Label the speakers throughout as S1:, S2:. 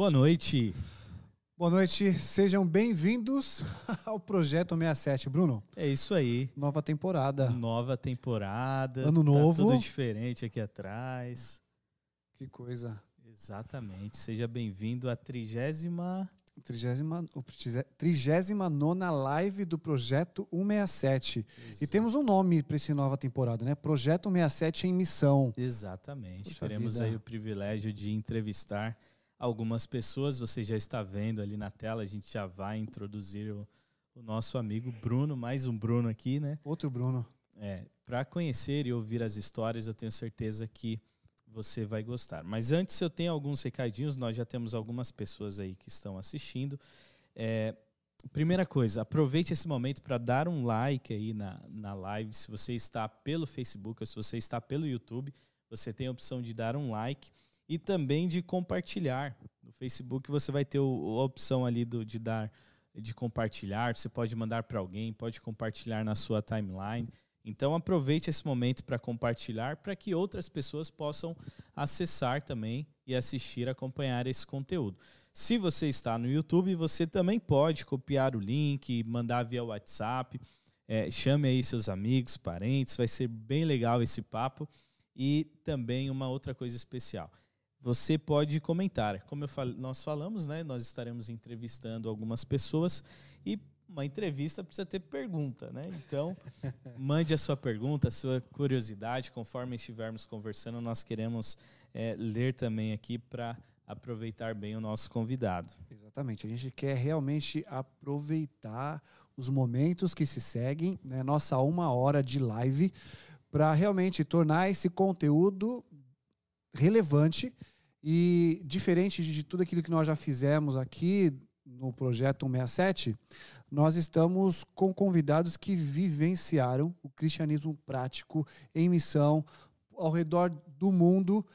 S1: Boa noite.
S2: Boa noite, sejam bem-vindos ao Projeto 67. Bruno,
S1: É isso aí.
S2: nova temporada.
S1: Nova temporada.
S2: Ano
S1: tá
S2: novo.
S1: tudo diferente aqui atrás.
S2: Que coisa.
S1: Exatamente. Seja bem-vindo à trigésima.
S2: Trigésima, trigésima nona live do Projeto 167. E temos um nome para esse nova temporada, né? Projeto 167 em missão.
S1: Exatamente.
S2: Puxa
S1: Teremos
S2: vida.
S1: aí o privilégio de entrevistar algumas pessoas. Você já está vendo ali na tela. A gente já vai introduzir o, o nosso amigo Bruno, mais um Bruno aqui, né?
S2: Outro Bruno.
S1: É, para conhecer e ouvir as histórias, eu tenho certeza que você vai gostar. Mas antes eu tenho alguns recadinhos, nós já temos algumas pessoas aí que estão assistindo. É, primeira coisa, aproveite esse momento para dar um like aí na, na live. Se você está pelo Facebook ou se você está pelo YouTube, você tem a opção de dar um like e também de compartilhar. No Facebook você vai ter a opção ali do, de dar de compartilhar, você pode mandar para alguém, pode compartilhar na sua timeline. Então aproveite esse momento para compartilhar para que outras pessoas possam acessar também e assistir, acompanhar esse conteúdo. Se você está no YouTube, você também pode copiar o link, mandar via WhatsApp, é, chame aí seus amigos, parentes, vai ser bem legal esse papo. E também uma outra coisa especial. Você pode comentar. Como eu fal- nós falamos, né, nós estaremos entrevistando algumas pessoas e uma entrevista precisa ter pergunta, né? Então, mande a sua pergunta, a sua curiosidade, conforme estivermos conversando, nós queremos é, ler também aqui para aproveitar bem o nosso convidado.
S2: Exatamente. A gente quer realmente aproveitar os momentos que se seguem, né? Nossa uma hora de live, para realmente tornar esse conteúdo relevante e diferente de tudo aquilo que nós já fizemos aqui no projeto 167, nós estamos com convidados que vivenciaram o cristianismo prático em missão ao redor do mundo.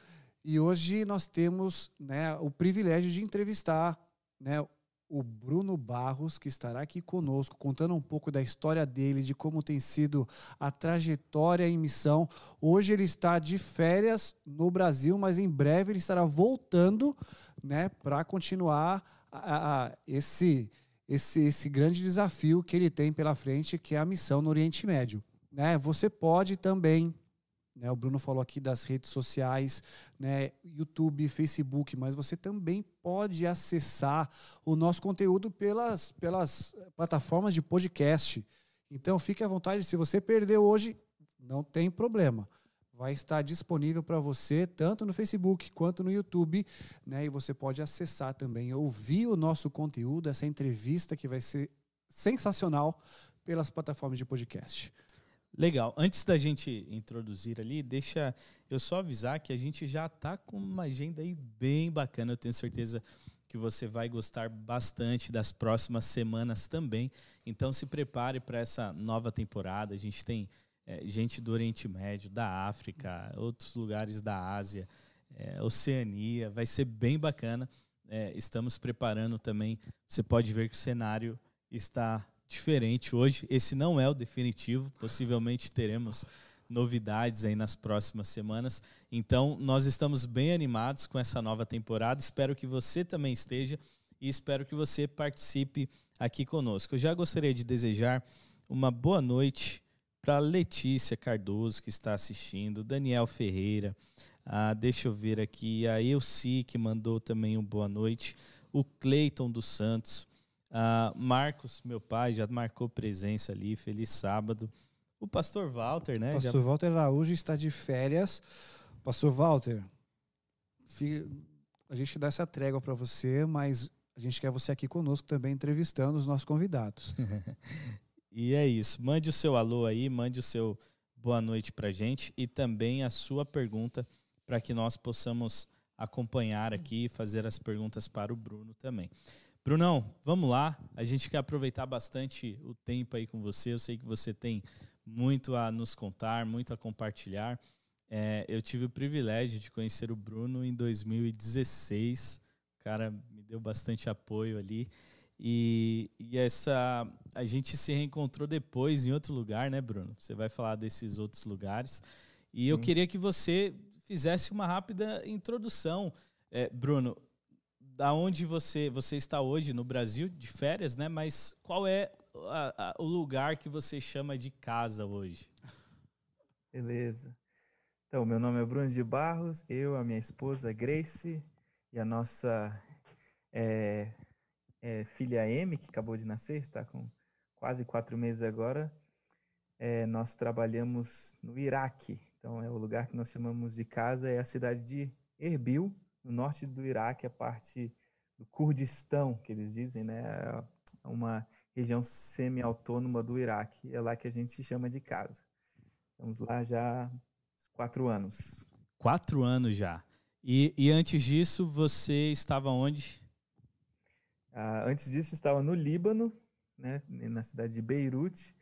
S2: E hoje nós temos né, o privilégio de entrevistar né, o Bruno Barros, que estará aqui conosco, contando um pouco da história dele, de como tem sido a trajetória em missão. Hoje ele está de férias no Brasil, mas em breve ele estará voltando né, para continuar a- a- esse, esse, esse grande desafio que ele tem pela frente, que é a missão no Oriente Médio. Né? Você pode também né, o Bruno falou aqui das redes sociais, né, YouTube, Facebook, mas você também pode acessar o nosso conteúdo pelas, pelas plataformas de podcast. Então fique à vontade, se você perdeu hoje, não tem problema. Vai estar disponível para você tanto no Facebook quanto no YouTube, né? E você pode acessar também, ouvir o nosso conteúdo, essa entrevista que vai ser sensacional pelas plataformas de podcast.
S1: Legal. Antes da gente introduzir ali, deixa eu só avisar que a gente já está com uma agenda aí bem bacana. Eu tenho certeza que você vai gostar bastante das próximas semanas também. Então se prepare para essa nova temporada. A gente tem eh, gente do Oriente Médio, da África, outros lugares da Ásia, eh, Oceania. Vai ser bem bacana. Eh, estamos preparando também. Você pode ver que o cenário está diferente hoje. Esse não é o definitivo. Possivelmente teremos novidades aí nas próximas semanas. Então, nós estamos bem animados com essa nova temporada. Espero que você também esteja e espero que você participe aqui conosco. Eu já gostaria de desejar uma boa noite para Letícia Cardoso, que está assistindo, Daniel Ferreira, ah, deixa eu ver aqui, a Elci, que mandou também um boa noite, o Cleiton dos Santos, ah, Marcos, meu pai, já marcou presença ali, feliz sábado. O pastor Walter, né? já-
S2: Pastor Walter Araújo está de férias. Pastor Walter, a gente dá essa trégua para você, mas a gente quer você aqui conosco também entrevistando os nossos convidados.
S1: E é isso. Mande o seu alô aí, mande o seu boa noite pra gente e também a sua pergunta para que nós possamos acompanhar aqui e fazer as perguntas para o Bruno também. Brunão, vamos lá. A gente quer aproveitar bastante o tempo aí com você. Eu sei que você tem muito a nos contar, muito a compartilhar. É, eu tive o privilégio de conhecer o Bruno em 2016. O cara me deu bastante apoio ali. E, e essa a gente se reencontrou depois em outro lugar, né, Bruno? Você vai falar desses outros lugares. E eu queria que você fizesse uma rápida introdução. É, Bruno, da onde você, você está hoje no Brasil, de férias, né? Mas qual é a, a, o lugar que você chama de casa hoje?
S3: Beleza. Então, meu nome é Bruno de Barros, eu, a minha esposa Grace e a nossa é, é, filha M, que acabou de nascer, está com quase quatro meses agora. É, nós trabalhamos no Iraque, então é o lugar que nós chamamos de casa, é a cidade de Erbil, no norte do Iraque, a parte do Kurdistão, que eles dizem, né? É uma região semi-autônoma do Iraque. É lá que a gente chama de casa. Estamos lá já há quatro anos.
S1: Quatro anos já. E, e antes disso, você estava onde?
S3: Ah, antes disso, estava no Líbano, né, na cidade de Beirute.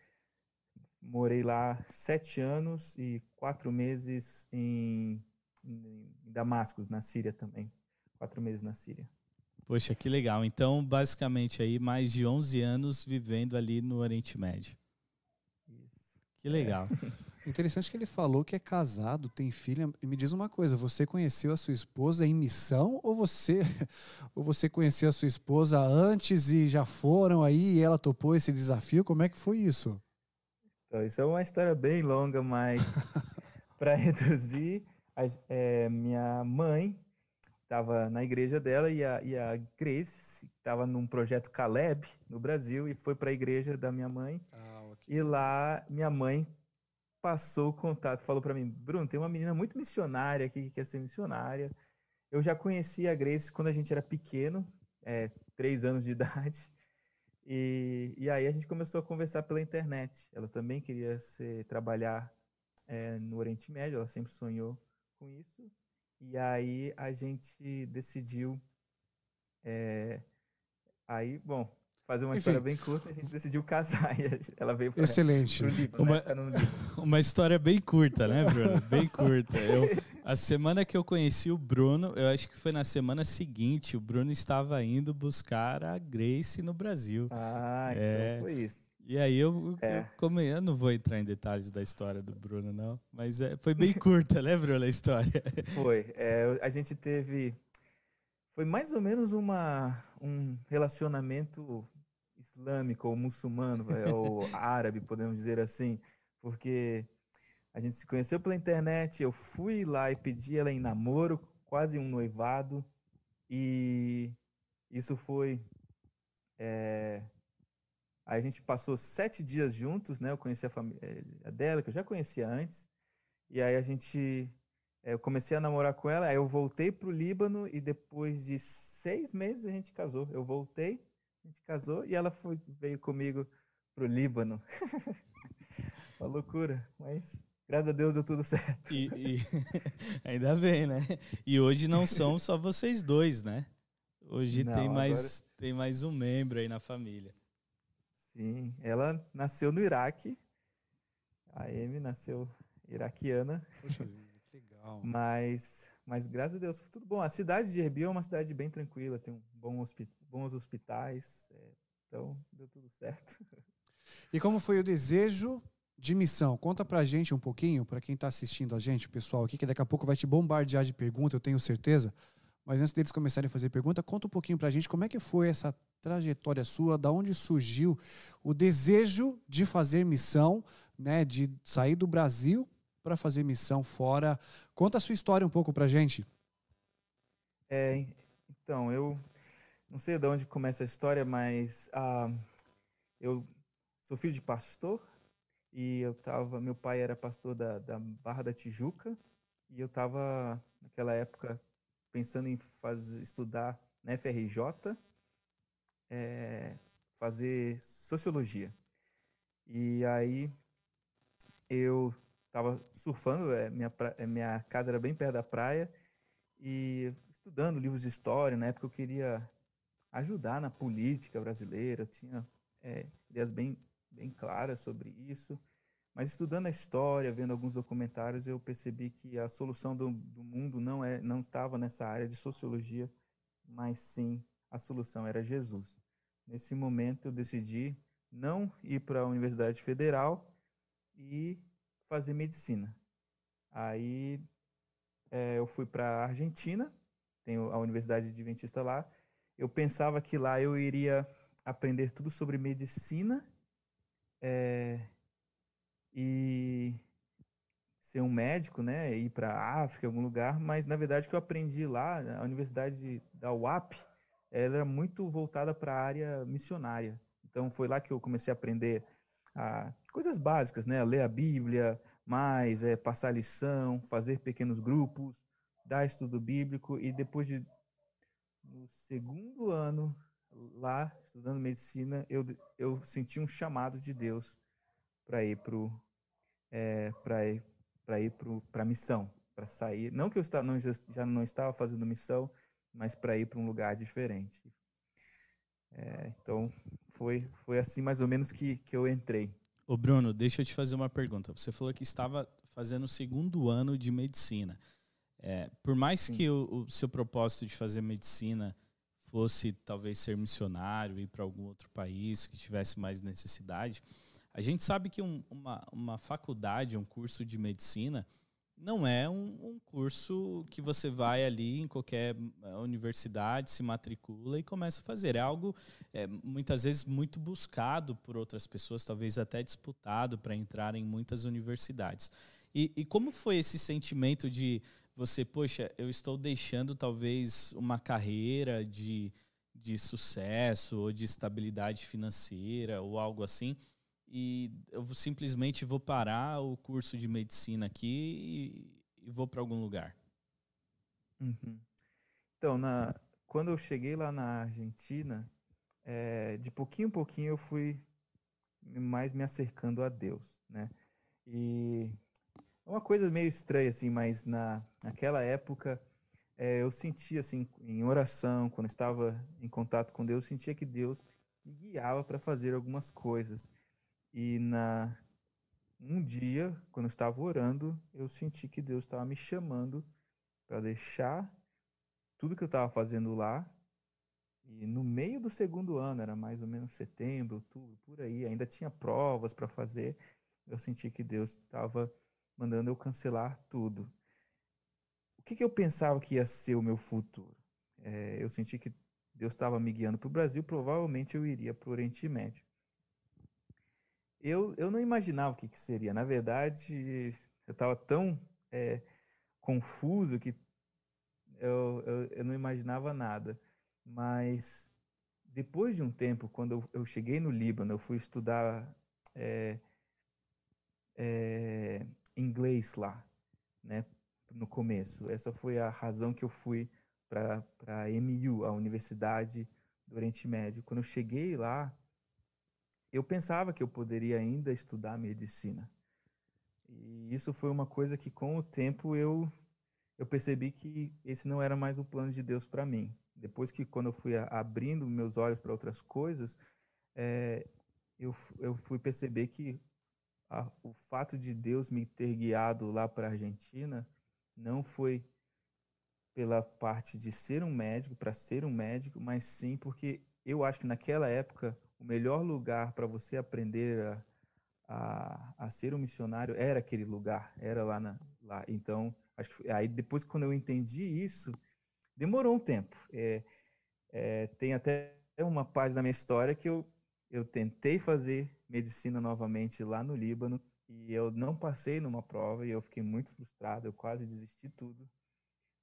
S3: Morei lá sete anos e quatro meses em, em Damasco, na Síria também. Quatro meses na Síria.
S1: Poxa, que legal. Então, basicamente aí mais de 11 anos vivendo ali no Oriente Médio. Isso. Que legal.
S2: É. Interessante que ele falou que é casado, tem filha. Me diz uma coisa, você conheceu a sua esposa em missão ou você ou você conheceu a sua esposa antes e já foram aí e ela topou esse desafio? Como é que foi isso?
S3: Então, isso é uma história bem longa, mas para reduzir, é, minha mãe estava na igreja dela e a, e a Grace estava num projeto Caleb no Brasil e foi para a igreja da minha mãe. Ah, okay. E lá minha mãe passou o contato, falou para mim, Bruno, tem uma menina muito missionária aqui que quer ser missionária. Eu já conhecia a Grace quando a gente era pequeno, é, três anos de idade. E, e aí a gente começou a conversar pela internet. Ela também queria ser, trabalhar é, no Oriente Médio, ela sempre sonhou com isso. E aí a gente decidiu. É, aí, bom, fazer uma Enfim. história bem curta, a gente decidiu casar. E ela veio para
S2: Excelente.
S1: Líbano, uma, né? uma história bem curta, né, Bruno? Bem curta. Eu, a semana que eu conheci o Bruno, eu acho que foi na semana seguinte, o Bruno estava indo buscar a Grace no Brasil.
S3: Ah, então é, então foi isso.
S1: E aí eu, é. eu, como eu não vou entrar em detalhes da história do Bruno, não, mas é, foi bem curta, né, Bruno, a história?
S3: Foi. É, a gente teve. Foi mais ou menos uma, um relacionamento islâmico ou muçulmano, ou árabe, podemos dizer assim, porque a gente se conheceu pela internet, eu fui lá e pedi ela em namoro, quase um noivado, e isso foi. É, Aí a gente passou sete dias juntos, né? Eu conheci a família eh, dela, que eu já conhecia antes. E aí a gente. Eh, eu comecei a namorar com ela, aí eu voltei para o Líbano e depois de seis meses a gente casou. Eu voltei, a gente casou e ela foi, veio comigo para o Líbano. Uma loucura, mas graças a Deus deu tudo certo.
S1: E, e, ainda bem, né? E hoje não são só vocês dois, né? Hoje não, tem, mais, agora... tem mais um membro aí na família.
S3: Sim, ela nasceu no Iraque. A Amy nasceu iraquiana.
S2: Poxa que legal.
S3: Mas, mas graças a Deus foi tudo bom. A cidade de Erbil é uma cidade bem tranquila, tem um bom hospi bons hospitais, é, então deu tudo certo.
S2: E como foi o desejo de missão? Conta pra gente um pouquinho, para quem está assistindo a gente, o pessoal aqui, que daqui a pouco vai te bombardear de perguntas, eu tenho certeza. Mas antes deles começarem a fazer pergunta, conta um pouquinho pra gente como é que foi essa trajetória sua, da onde surgiu o desejo de fazer missão, né, de sair do Brasil para fazer missão fora. Conta a sua história um pouco para gente.
S3: É, então, eu não sei de onde começa a história, mas ah, eu sou filho de pastor e eu tava, meu pai era pastor da, da Barra da Tijuca e eu estava naquela época pensando em fazer, estudar na FRJ é, fazer sociologia. E aí eu estava surfando, é, minha, é, minha casa era bem perto da praia, e estudando livros de história. Na época eu queria ajudar na política brasileira, eu tinha é, ideias bem, bem claras sobre isso. Mas estudando a história, vendo alguns documentários, eu percebi que a solução do, do mundo não, é, não estava nessa área de sociologia, mas sim a solução era Jesus. Nesse momento eu decidi não ir para a Universidade Federal e fazer medicina. Aí é, eu fui para a Argentina, tem a Universidade Adventista lá, eu pensava que lá eu iria aprender tudo sobre medicina é, e ser um médico, né, ir para a África, algum lugar, mas na verdade o que eu aprendi lá, a Universidade da UAP, ela era muito voltada para a área missionária. Então foi lá que eu comecei a aprender a, coisas básicas, né, ler a Bíblia, mais é, passar lição, fazer pequenos grupos, dar estudo bíblico e depois de no segundo ano lá estudando medicina eu, eu senti um chamado de Deus para ir pro é, para ir para ir para missão para sair não que eu não, já não estava fazendo missão mas para ir para um lugar diferente é, então foi foi assim mais ou menos que, que eu entrei
S1: Ô Bruno, deixa eu te fazer uma pergunta. Você falou que estava fazendo o segundo ano de medicina. É, por mais Sim. que o, o, seu propósito de fazer medicina fosse talvez ser missionário, ir para algum outro país que tivesse mais necessidade, a gente sabe que um, uma, uma faculdade, um curso de medicina, não é um, um, curso que você vai ali em qualquer eh, universidade, se matricula e começa a fazer. É algo é, muitas vezes muito buscado por outras pessoas, talvez até disputado para entrar em muitas universidades. E, e como foi esse sentimento de você, poxa, eu estou deixando talvez uma carreira de, de sucesso ou de estabilidade financeira ou algo assim? E eu simplesmente vou parar o curso de medicina aqui e, e vou para algum lugar.
S3: Uhum. Então, na, quando eu cheguei lá na Argentina, é, de pouquinho em pouquinho eu fui mais me acercando a Deus, né? E é uma coisa meio estranha assim, mas na naquela época é, eu sentia assim em oração, quando estava em contato com Deus, eu sentia que Deus me guiava para fazer algumas coisas. E na um dia, quando eu estava orando, eu senti que Deus estava me chamando para deixar tudo que eu estava fazendo lá. E no meio do segundo ano, era mais ou menos setembro, outubro, por aí, ainda tinha provas para fazer. Eu senti que Deus estava mandando eu cancelar tudo. O que, que eu pensava que ia ser o meu futuro? É, eu senti que Deus estava me guiando para o Brasil, provavelmente eu iria para o Oriente Médio eu, eu não imaginava o que, que seria. Na verdade, eu estava tão é, confuso que eu, eu, eu, não imaginava nada. Mas depois de um tempo, quando eu, eu cheguei no Líbano, eu fui estudar é, é, inglês lá, né? No começo. Essa foi a razão que eu fui para a MU, a Universidade do Oriente Médio. Quando eu cheguei lá, eu pensava que eu poderia ainda estudar medicina. E isso foi uma coisa que, com o tempo, eu, eu percebi que esse não era mais o plano de Deus para mim. Depois que, quando eu fui abrindo meus olhos para outras coisas, é, eu, eu fui perceber que a, o fato de Deus me ter guiado lá para a Argentina não foi pela parte de ser um médico, para ser um médico, mas sim porque eu acho que naquela época o melhor lugar para você aprender a, a, a, ser um missionário era aquele lugar, era lá, na, lá. Então, acho que aí depois quando eu entendi isso, demorou um tempo. É, é, tem até uma parte da minha história que eu, eu tentei fazer medicina novamente lá no Líbano e eu não passei numa prova e eu fiquei muito frustrado, eu quase desisti tudo.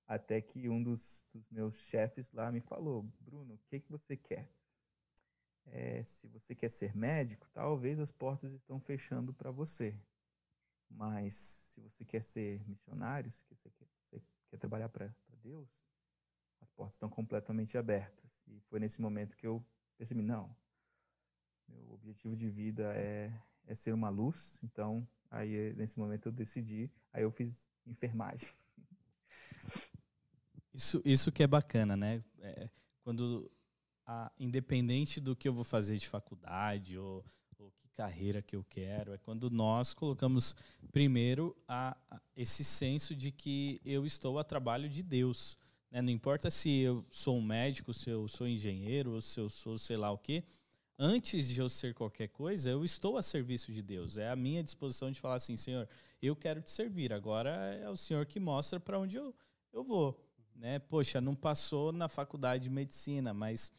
S3: Até que um dos, dos meus chefes lá me falou, Bruno, o que, que você quer? É, se você quer ser médico, talvez as portas estão fechando para você. Mas se você quer ser missionário, se você quer, você quer trabalhar para Deus, as portas estão completamente abertas. E foi nesse momento que eu percebi, não, meu objetivo de vida é, é ser uma luz. Então, aí nesse momento eu decidi, aí eu fiz enfermagem.
S1: Isso, isso que é bacana, né? É, quando independente do que eu vou fazer de faculdade ou, ou, que carreira que eu quero, é quando nós colocamos primeiro a, a, esse senso de que eu estou a trabalho de Deus. Né? Não importa se eu sou um médico, se eu sou engenheiro, ou se eu sou sei lá o quê. Antes de eu ser qualquer coisa, eu estou a serviço de Deus. É a minha disposição de falar assim, Senhor, eu quero te servir. Agora é o Senhor que mostra para onde eu, eu vou. né? Poxa, não passou na faculdade de medicina, mas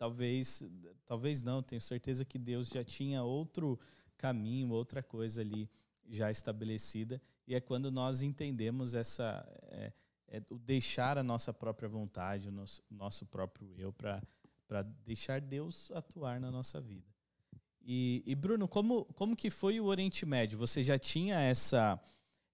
S1: talvez, talvez não. Tenho certeza que Deus já tinha outro caminho, outra coisa ali já estabelecida. E é quando nós entendemos essa é, é, o deixar a nossa própria vontade, o nosso, nosso próprio eu para deixar Deus atuar na nossa vida. E, e, Bruno, como, como que foi o Oriente Médio? Você já tinha essa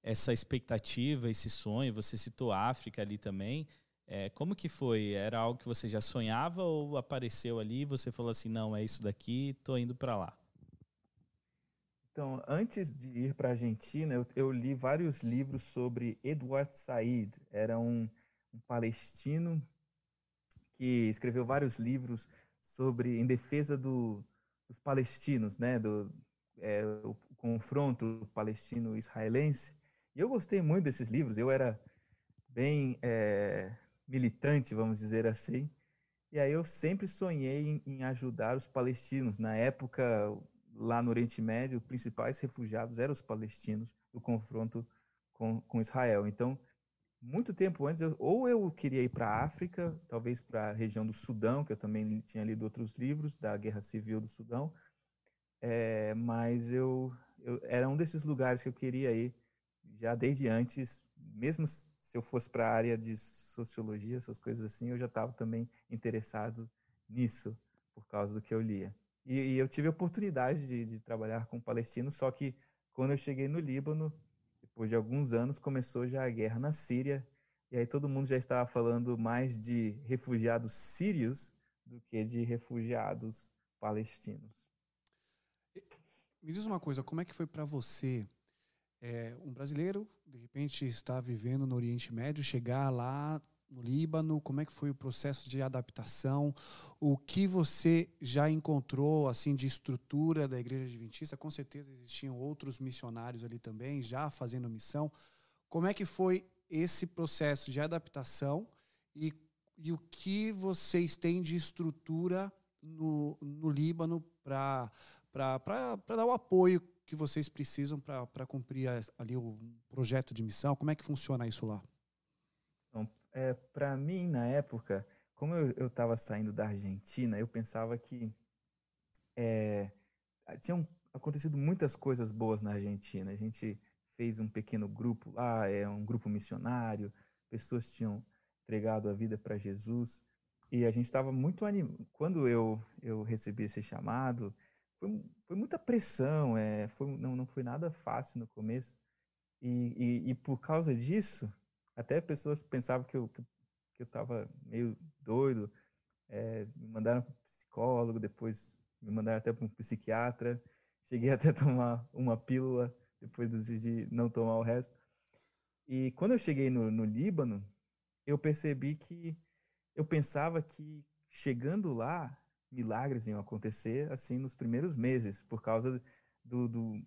S1: essa expectativa, esse sonho? Você citou a África ali também. É, como que foi? Era algo que você já sonhava ou apareceu ali e você falou assim, não, é isso daqui, tô indo para lá?
S3: Então, antes de ir para a Argentina, eu, eu, li vários livros sobre Edward Said. Era um, um palestino que escreveu vários livros sobre em defesa do, dos palestinos, né, do é, o confronto palestino-israelense. E eu gostei muito desses livros. Eu era bem é, militante, vamos dizer assim. E aí eu sempre sonhei em, em, ajudar os palestinos. Na época, lá no Oriente Médio, os principais refugiados eram os palestinos do confronto com, com Israel. Então, muito tempo antes, eu, ou eu queria ir para a África, talvez para a região do Sudão, que eu também tinha lido outros livros da Guerra Civil do Sudão, é, mas eu, eu, era um desses lugares que eu queria ir já desde antes, mesmo se eu fosse para a área de sociologia, essas coisas assim, eu já estava também interessado nisso por causa do que eu lia. E, e eu tive a oportunidade de, de trabalhar com palestinos, só que quando eu cheguei no Líbano, depois de alguns anos, começou já a guerra na Síria, e aí todo mundo já estava falando mais de refugiados sírios do que de refugiados palestinos.
S2: Me diz uma coisa, como é que foi para você, é, um brasileiro, de repente está vivendo no Oriente Médio, chegar lá no Líbano, como é que foi o processo de adaptação, o que você já encontrou assim de estrutura da Igreja Adventista, com certeza existiam outros missionários ali também, já fazendo missão, como é que foi esse processo de adaptação e, e o que vocês têm de estrutura no, no Líbano para dar o apoio que vocês precisam para cumprir ali o projeto de missão? Como é que funciona isso lá?
S3: é, para mim, na época, como eu estava saindo da Argentina, eu pensava que é, tinham acontecido muitas coisas boas na Argentina. A gente fez um pequeno grupo lá, é um grupo missionário, pessoas tinham entregado a vida para Jesus. E a gente estava muito animado. Quando eu, eu recebi esse chamado, foi, foi muita pressão, é, foi, não, não foi nada fácil no começo. E, e, e por causa disso, até pessoas pensavam que eu, que, eu estava meio doido, é, me mandaram para psicólogo, depois me mandaram até para um psiquiatra. Cheguei até a tomar uma pílula, depois decidi não tomar o resto. E quando eu cheguei no, no Líbano, eu percebi que eu pensava que chegando lá, milagres iam acontecer assim nos primeiros meses, por causa do, do,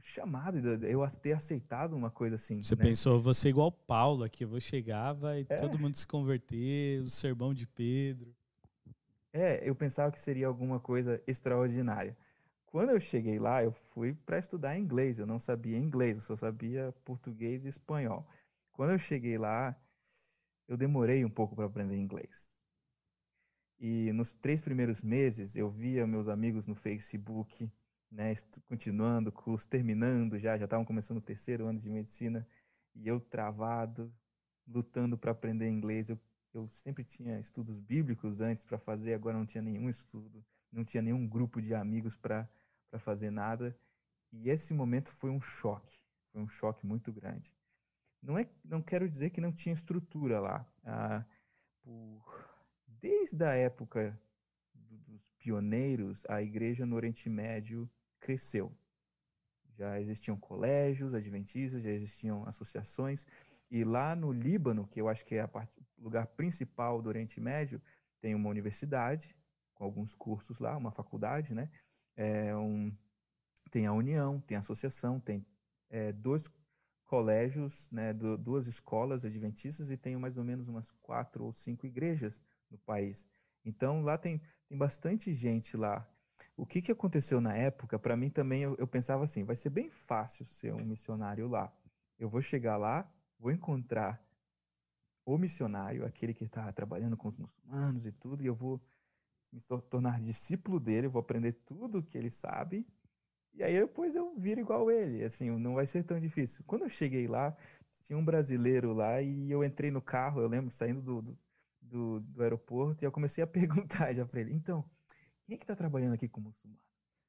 S3: chamado, eu ter aceitado uma coisa assim.
S1: Você
S3: né?
S1: pensou, você igual Paulo aqui, eu vou chegar, vai é. todo mundo se converter, o sermão de Pedro.
S3: É, eu pensava que seria alguma coisa extraordinária. Quando eu cheguei lá, eu fui para estudar inglês, eu não sabia inglês, eu só sabia português e espanhol. Quando eu cheguei lá, eu demorei um pouco para aprender inglês. E nos três primeiros meses, eu via meus amigos no Facebook, né, continuando o curso, terminando já, já estavam começando o terceiro ano de medicina, e eu travado, lutando para aprender inglês. Eu, eu sempre tinha estudos bíblicos antes para fazer, agora não tinha nenhum estudo, não tinha nenhum grupo de amigos para fazer nada. E esse momento foi um choque, foi um choque muito grande. Não, é, não quero dizer que não tinha estrutura lá. Ah, por, desde a época dos pioneiros, a igreja no Oriente Médio cresceu. Já existiam colégios adventistas, já existiam associações, e lá no Líbano, que eu acho que é o lugar principal do Oriente Médio, tem uma universidade, com alguns cursos lá, uma faculdade, né? É um, tem a União, tem a associação, tem é, dois colégios, né, duas escolas adventistas e tem mais ou menos umas quatro ou cinco igrejas no país. Então lá tem, tem bastante gente lá o que, que aconteceu na época, para mim também, eu, eu, pensava assim, vai ser bem fácil ser um missionário lá. Eu vou chegar lá, vou encontrar o missionário, aquele que está trabalhando com os muçulmanos e tudo, e eu vou me tornar discípulo dele, vou aprender tudo que ele sabe, e aí depois eu viro igual ele, assim, não vai ser tão difícil. Quando eu cheguei lá, tinha um brasileiro lá e eu entrei no carro, eu lembro, saindo do, do, do, do aeroporto, e eu comecei a perguntar já para ele, então, quem é que está trabalhando aqui com muçulmano?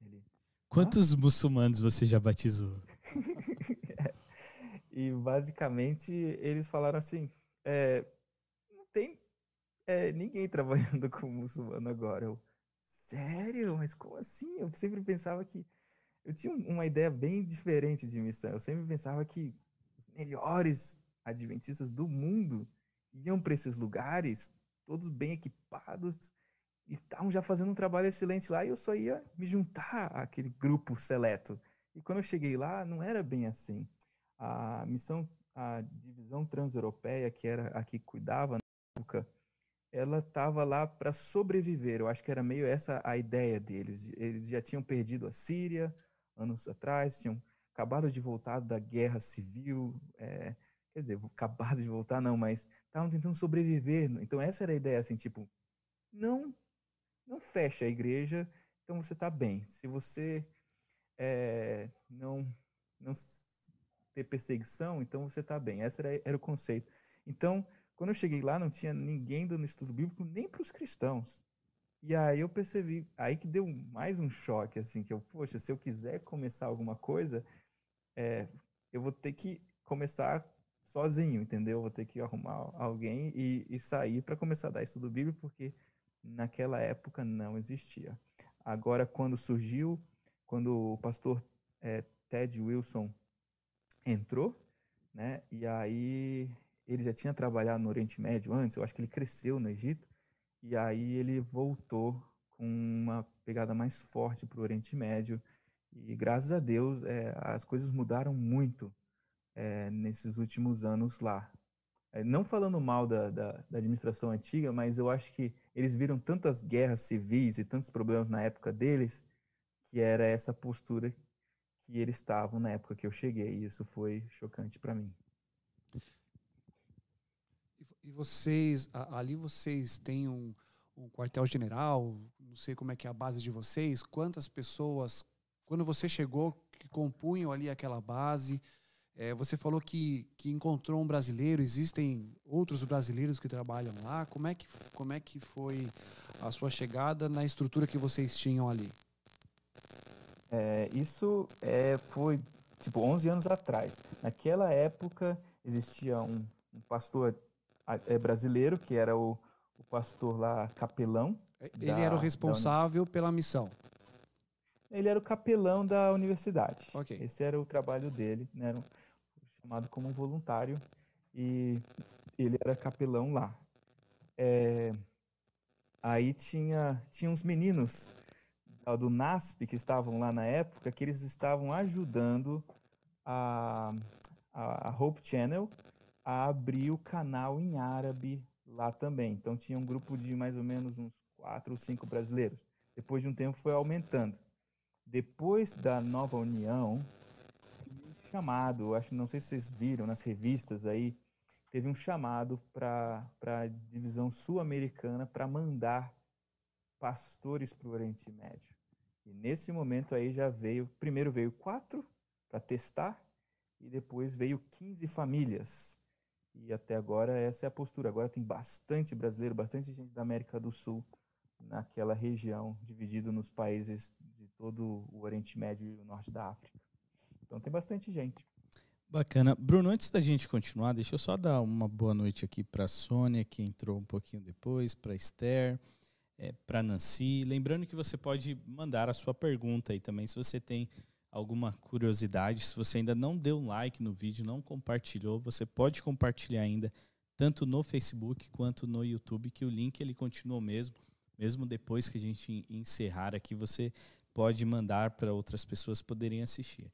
S3: Ele,
S1: Quantos muçulmanos você já batizou?
S3: E basicamente eles falaram assim: é, não tem é, ninguém trabalhando com muçulmano agora. Eu, sério? Mas como assim? Eu sempre pensava que. Eu tinha uma ideia bem diferente de missão. Eu sempre pensava que os melhores adventistas do mundo iam para esses lugares, todos bem equipados, e estavam já fazendo um trabalho excelente lá, e eu só ia me juntar àquele grupo seleto. E quando eu cheguei lá, não era bem assim. A missão, a divisão transeuropeia, que era a que cuidava na época, ela estava lá para sobreviver. Eu acho que era meio essa a ideia deles. Eles já tinham perdido a Síria anos atrás, tinham acabado de voltar da guerra civil, é, quer dizer, acabado de voltar não, mas estavam tentando sobreviver. Então essa era a ideia, assim, tipo, não, não fecha a igreja, então você está bem. Se você é, não, não ter perseguição, então você está bem. Esse era, era o conceito. Então, quando eu cheguei lá, não tinha ninguém dando estudo bíblico, nem para os cristãos. E aí eu percebi, aí que deu mais um choque, assim, que eu, poxa, se eu quiser começar alguma coisa, é, eu vou ter que começar sozinho, entendeu? Eu vou ter que arrumar alguém e, e sair para começar a dar estudo bíblico, porque naquela época não existia. Agora, quando surgiu, quando o pastor é, Ted Wilson entrou, né? E aí ele já tinha trabalhado no Oriente Médio antes, eu acho que ele cresceu no Egito, e aí ele voltou com uma pegada mais forte para o Oriente Médio. E graças a Deus é, as coisas mudaram muito é, nesses últimos anos lá. É, não falando mal da, da, da, administração antiga, mas eu acho que eles viram tantas guerras civis e tantos problemas na época deles, que era essa postura que eles estavam na época que eu cheguei. E isso foi chocante para mim.
S2: E vocês, ali vocês têm um, um quartel-general, não sei como é que é a base de vocês, quantas pessoas, quando você chegou, que compunham ali aquela base, é, você falou que, que encontrou um brasileiro, existem outros brasileiros que trabalham lá, como é que, como é que foi a sua chegada na estrutura que vocês tinham ali?
S3: É, isso é, foi tipo 11 anos atrás. Naquela época existia um, um pastor é, brasileiro, que era o, o pastor lá, capelão.
S2: Ele da, era o responsável da... pela missão.
S3: Ele era o capelão da universidade.
S2: Okay.
S3: Esse era o trabalho dele, né? Era chamado como voluntário. E ele era capelão lá. É... Aí tinha, tinha uns meninos do NASP que estavam lá na época, que eles estavam ajudando a, a Hope Channel a abrir o canal em árabe lá também. Então tinha um grupo de mais ou menos uns quatro ou cinco brasileiros. Depois de um tempo foi aumentando. Depois da nova união, chamado, acho não sei se vocês viram nas revistas aí, teve um chamado para a divisão sul-americana para mandar pastores para o Oriente Médio. E nesse momento aí já veio, primeiro veio quatro para testar e depois veio 15 famílias. E até agora essa é a postura. Agora tem bastante brasileiro, bastante gente da América do Sul naquela região, dividido nos países de todo o Oriente Médio e o Norte da África. Então tem bastante gente.
S1: Bacana. Bruno, antes da gente continuar, deixa eu só dar uma boa noite aqui para a Sônia, que entrou um pouquinho depois, para Esther, é, para Nancy. Lembrando que você pode mandar a sua pergunta aí também, se você tem alguma curiosidade, se você ainda não deu um like no vídeo, não compartilhou, você pode compartilhar ainda, tanto no Facebook quanto no YouTube, que o link ele continua o mesmo, mesmo depois que a gente encerrar aqui, você pode mandar para outras pessoas poderem assistir.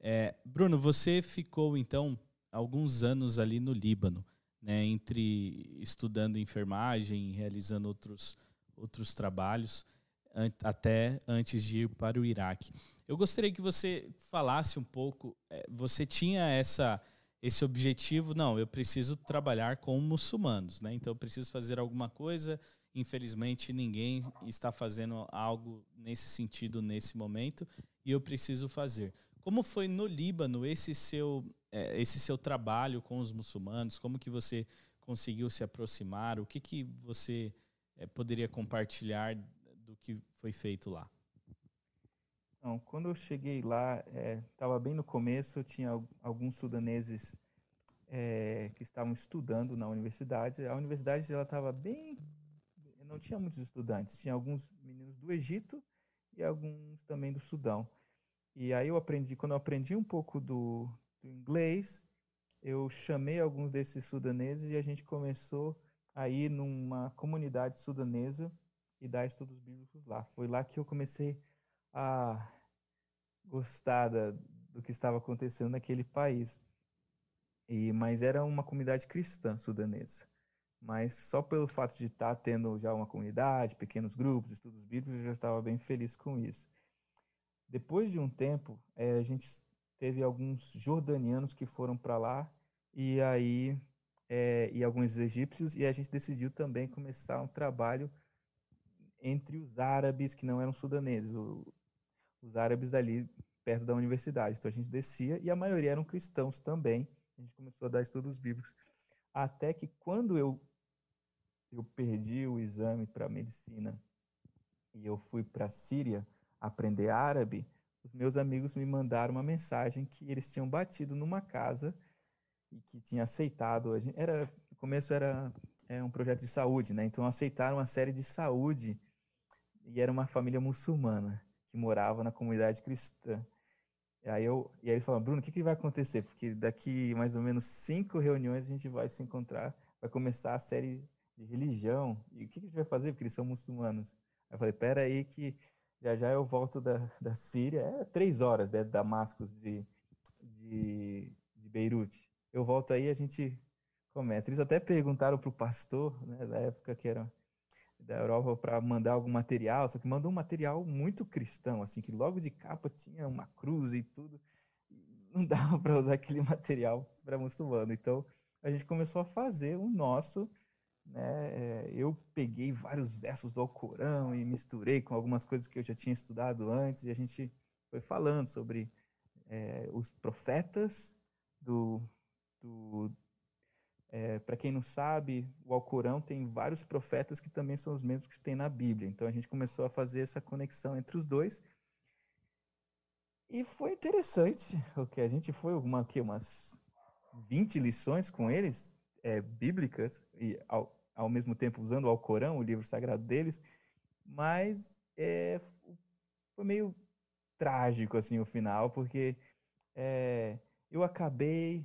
S1: É, Bruno, você ficou então alguns anos ali no Líbano, né, entre estudando enfermagem, realizando outros, outros trabalhos, até antes de ir para o Iraque. Eu gostaria que você falasse um pouco. É, você tinha essa esse objetivo, não, eu preciso trabalhar com muçulmanos, né? Então eu preciso fazer alguma coisa. Infelizmente ninguém está fazendo algo nesse sentido nesse momento e eu preciso fazer. Como foi no Líbano esse seu é, esse seu trabalho com os muçulmanos? Como que você conseguiu se aproximar? O que que você é, poderia compartilhar do que foi feito lá?
S3: Então, quando eu cheguei lá, estava é, bem no começo, tinha alguns sudaneses é, que estavam estudando na universidade. A universidade ela estava bem, não tinha muitos estudantes, tinha alguns meninos do Egito e alguns também do Sudão. E aí eu aprendi, quando eu aprendi um pouco do, do inglês, eu chamei alguns desses sudaneses e a gente começou a ir numa comunidade sudanesa e dar estudos bíblicos lá. Foi lá que eu comecei a gostar da, do que estava acontecendo naquele país. E, mas era uma comunidade cristã sudanesa. Mas só pelo fato de estar tendo já uma comunidade, pequenos grupos, estudos bíblicos, eu já estava bem feliz com isso. Depois de um tempo, é, a gente teve alguns jordanianos que foram para lá e aí é, e alguns egípcios e a gente decidiu também começar um trabalho entre os árabes que não eram sudaneses, o, os árabes dali perto da universidade. Então a gente descia e a maioria eram cristãos também. A gente começou a dar estudos bíblicos. Até que quando eu, eu perdi o exame para medicina e eu fui para a Síria aprender árabe, os meus amigos me mandaram uma mensagem que eles tinham batido numa casa e que tinha aceitado. Era, no começo era, é um projeto de saúde, né? Então aceitaram uma série de saúde e era uma família muçulmana que morava na comunidade cristã. E aí, eu, e aí ele falou, Bruno, o que, que vai acontecer? Porque daqui mais ou menos cinco reuniões a gente vai se encontrar, vai começar a série de religião. E o que, que a gente vai fazer? Porque eles são muçulmanos. Aí eu falei, pera aí que já já eu volto da, da Síria, é três horas né, de Damasco de, de, de Beirute. Eu volto aí a gente começa. Eles até perguntaram para o pastor, né, da época que era da Europa para mandar algum material, só que mandou um material muito cristão, assim, que logo de capa tinha uma cruz e tudo. Não dava para usar aquele material para muçulmano. Então, a gente começou a fazer o nosso, né? É, eu peguei vários versos do Alcorão e misturei com algumas coisas que eu já tinha estudado antes, e a gente foi falando sobre é, os profetas do, do, é, Para quem não sabe, o Alcorão tem vários profetas que também são os mesmos que tem na Bíblia. Então a gente começou a fazer essa conexão entre os dois. E foi interessante, que a gente foi uma, que, umas 20 lições com eles, é, bíblicas, e ao, ao mesmo tempo usando o Alcorão, o livro sagrado deles, mas é, foi meio trágico assim o final, porque é, eu acabei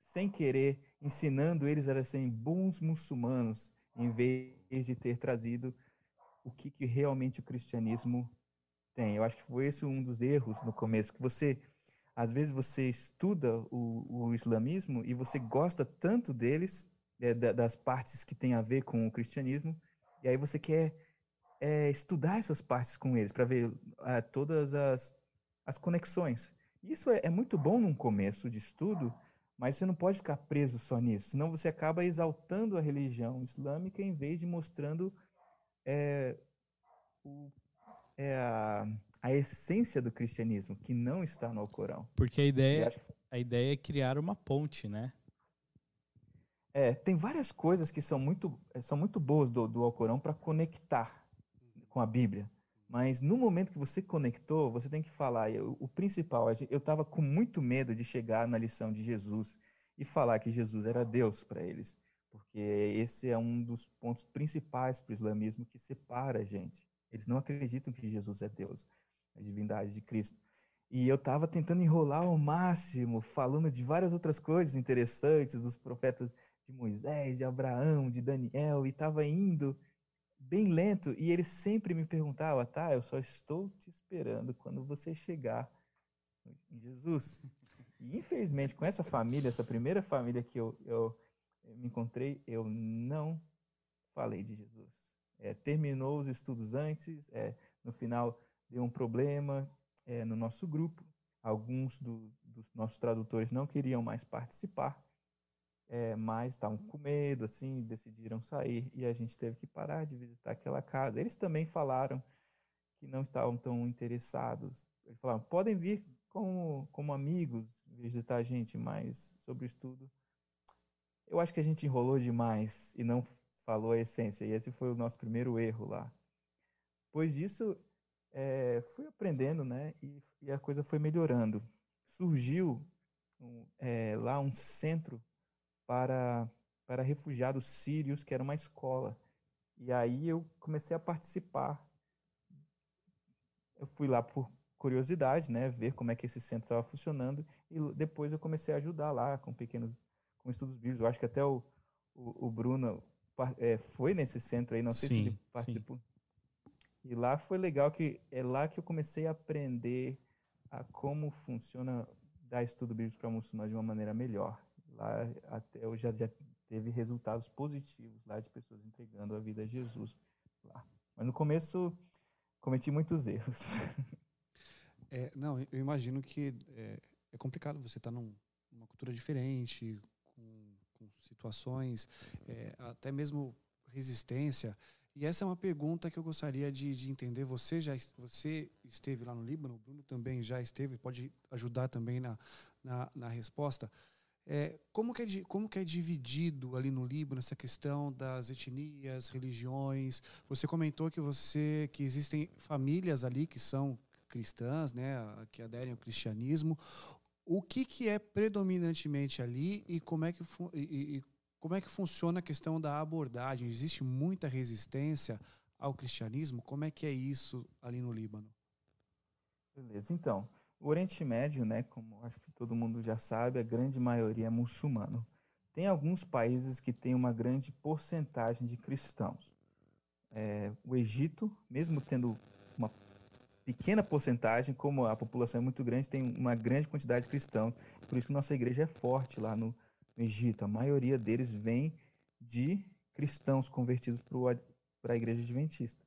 S3: sem querer ensinando eles a serem bons muçulmanos, em vez de ter trazido o que, que realmente o cristianismo tem. Eu acho que foi esse um dos erros no começo, que você, às vezes você estuda o, o islamismo e você gosta tanto deles, é, das partes que tem a ver com o cristianismo, e aí você quer é, estudar essas partes com eles, para ver é, todas as, as conexões. Isso é, é muito bom num começo de estudo, mas você não pode ficar preso só nisso, senão você acaba exaltando a religião islâmica em vez de mostrando é, o, é a, a, essência do cristianismo, que não está no Alcorão.
S1: Porque a ideia, a ideia é criar uma ponte, né?
S3: É, tem várias coisas que são muito, são muito boas do, do Alcorão para conectar com a Bíblia. Mas no momento que você conectou, você tem que falar. Eu, o principal, eu estava com muito medo de chegar na lição de Jesus e falar que Jesus era Deus para eles, porque esse é um dos pontos principais para o islamismo que separa a gente. Eles não acreditam que Jesus é Deus, a divindade de Cristo. E eu estava tentando enrolar ao máximo, falando de várias outras coisas interessantes, dos profetas de Moisés, de Abraão, de Daniel, e estava indo bem lento e ele sempre me perguntava, tá, eu só estou te esperando quando você chegar em Jesus. E infelizmente com essa família, essa primeira família que eu, eu, eu me encontrei, eu não falei de Jesus. É, terminou os estudos antes, é, no final deu um problema é, no nosso grupo. Alguns do, dos nossos tradutores não queriam mais participar, é, mas estavam com medo, assim, decidiram sair e a gente teve que parar de visitar aquela casa. Eles também falaram que não estavam tão interessados. Eles falaram, podem vir como, como amigos visitar a gente, mas sobre o estudo, eu acho que a gente enrolou demais e não falou a essência. E esse foi o nosso primeiro erro lá. Depois disso, é, fui aprendendo, né? E, e, a coisa foi melhorando. Surgiu um, é, lá um centro para, para refugiados sírios, que era uma escola. E aí eu comecei a participar. Eu fui lá por curiosidade, né? Ver como é que esse centro estava funcionando. E depois eu comecei a ajudar lá com pequenos com estudos bíblicos. Eu acho que até o, o, o Bruno é, foi nesse centro aí, não sei sim, se ele participou. Sim. E lá foi legal que é lá que eu comecei a aprender a como funciona dar estudo bíblico para muçulmanos de uma maneira melhor. Lá até eu já, já teve resultados positivos lá de pessoas entregando a vida a Jesus lá. Mas no começo cometi muitos erros.
S2: É, não, eu imagino que é, é complicado você estar tá num, numa cultura diferente, com, com situações, é, até mesmo resistência. E essa é uma pergunta que eu gostaria de, de entender. Você já você esteve lá no Líbano, o Bruno também já esteve, pode ajudar também na, na, na resposta. É, como, que é, como que é dividido ali no Líbano essa questão das etnias, religiões? Você comentou que você que existem famílias ali que são cristãs, né, que aderem ao cristianismo. O que, que é predominantemente ali e como é que e, e como é que funciona a questão da abordagem? Existe muita resistência ao cristianismo? Como é que é isso ali no Líbano?
S3: Beleza, então, o Oriente Médio, né, como acho que todo mundo já sabe, a grande maioria é muçulmano. Tem alguns países que têm uma grande porcentagem de cristãos. É, o Egito, mesmo tendo uma pequena porcentagem, como a população é muito grande, tem uma grande quantidade de cristãos. Por isso que nossa igreja é forte lá no, no Egito. A maioria deles vem de cristãos convertidos para a igreja adventista.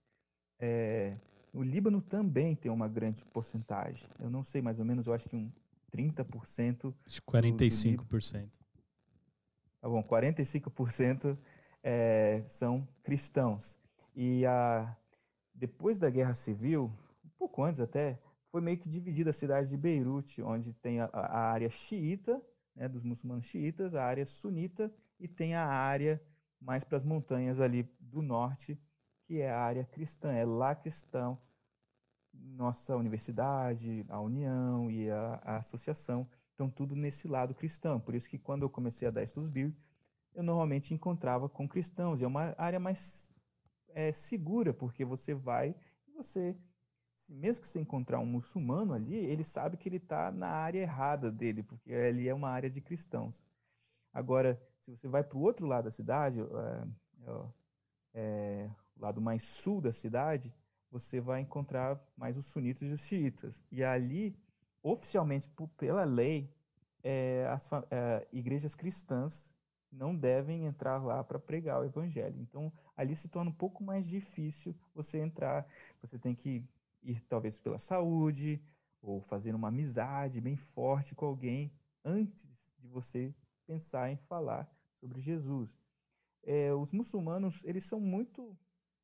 S3: É, o Líbano também tem uma grande porcentagem. Eu não sei, mais ou menos, eu acho que um 30%.
S1: Acho 45%. Do, do
S3: tá bom, 45% é, são cristãos. E a, depois da Guerra Civil, um pouco antes até, foi meio que dividida a cidade de Beirute, onde tem a, a área xiita né, dos muçulmanos xiitas, a área sunita, e tem a área mais para as montanhas ali do norte, que é a área cristã. É lá que estão nossa universidade, a União e a, a associação. Então, tudo nesse lado cristão. Por isso que quando eu comecei a dar estudos bíblicos, eu normalmente encontrava com cristãos. É uma área mais é, segura, porque você vai e você mesmo que você encontrar um muçulmano ali, ele sabe que ele está na área errada dele, porque ali é uma área de cristãos. Agora, se você vai para o outro lado da cidade, é, é, o lado mais sul da cidade, você vai encontrar mais os sunitas e os xiitas. E ali, oficialmente, pela lei, é, as é, igrejas cristãs não devem entrar lá para pregar o evangelho. Então, ali se torna um pouco mais difícil você entrar. Você tem que ir talvez pela saúde ou fazer uma amizade bem forte com alguém antes de você pensar em falar sobre Jesus. É, os muçulmanos eles são muito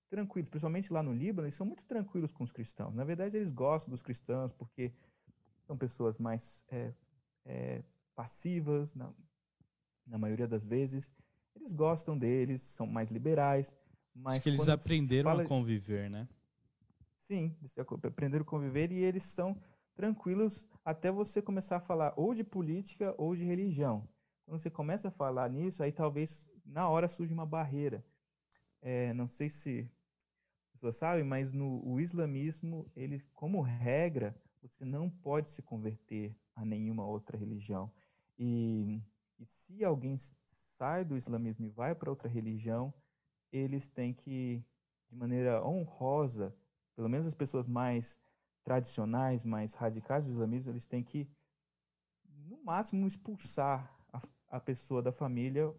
S3: tranquilos, principalmente lá no Líbano, eles são muito tranquilos com os cristãos. Na verdade, eles gostam dos cristãos porque são pessoas mais é, é, passivas, na, na maioria das vezes. Eles gostam deles, são mais liberais. Mas
S1: Acho que eles aprenderam fala... a conviver, né?
S3: Sim, eles aprenderam a conviver e eles são tranquilos até você começar a falar ou de política ou de religião. Quando você começa a falar nisso, aí talvez na hora surge uma barreira. É, não sei se as pessoas sabem, mas no o islamismo, ele, como regra, você não pode se converter a nenhuma outra religião. E, e se alguém sai do islamismo e vai para outra religião, eles têm que, de maneira honrosa, pelo menos as pessoas mais tradicionais, mais radicais do islamismo, eles têm que, no máximo, expulsar a, a pessoa da família.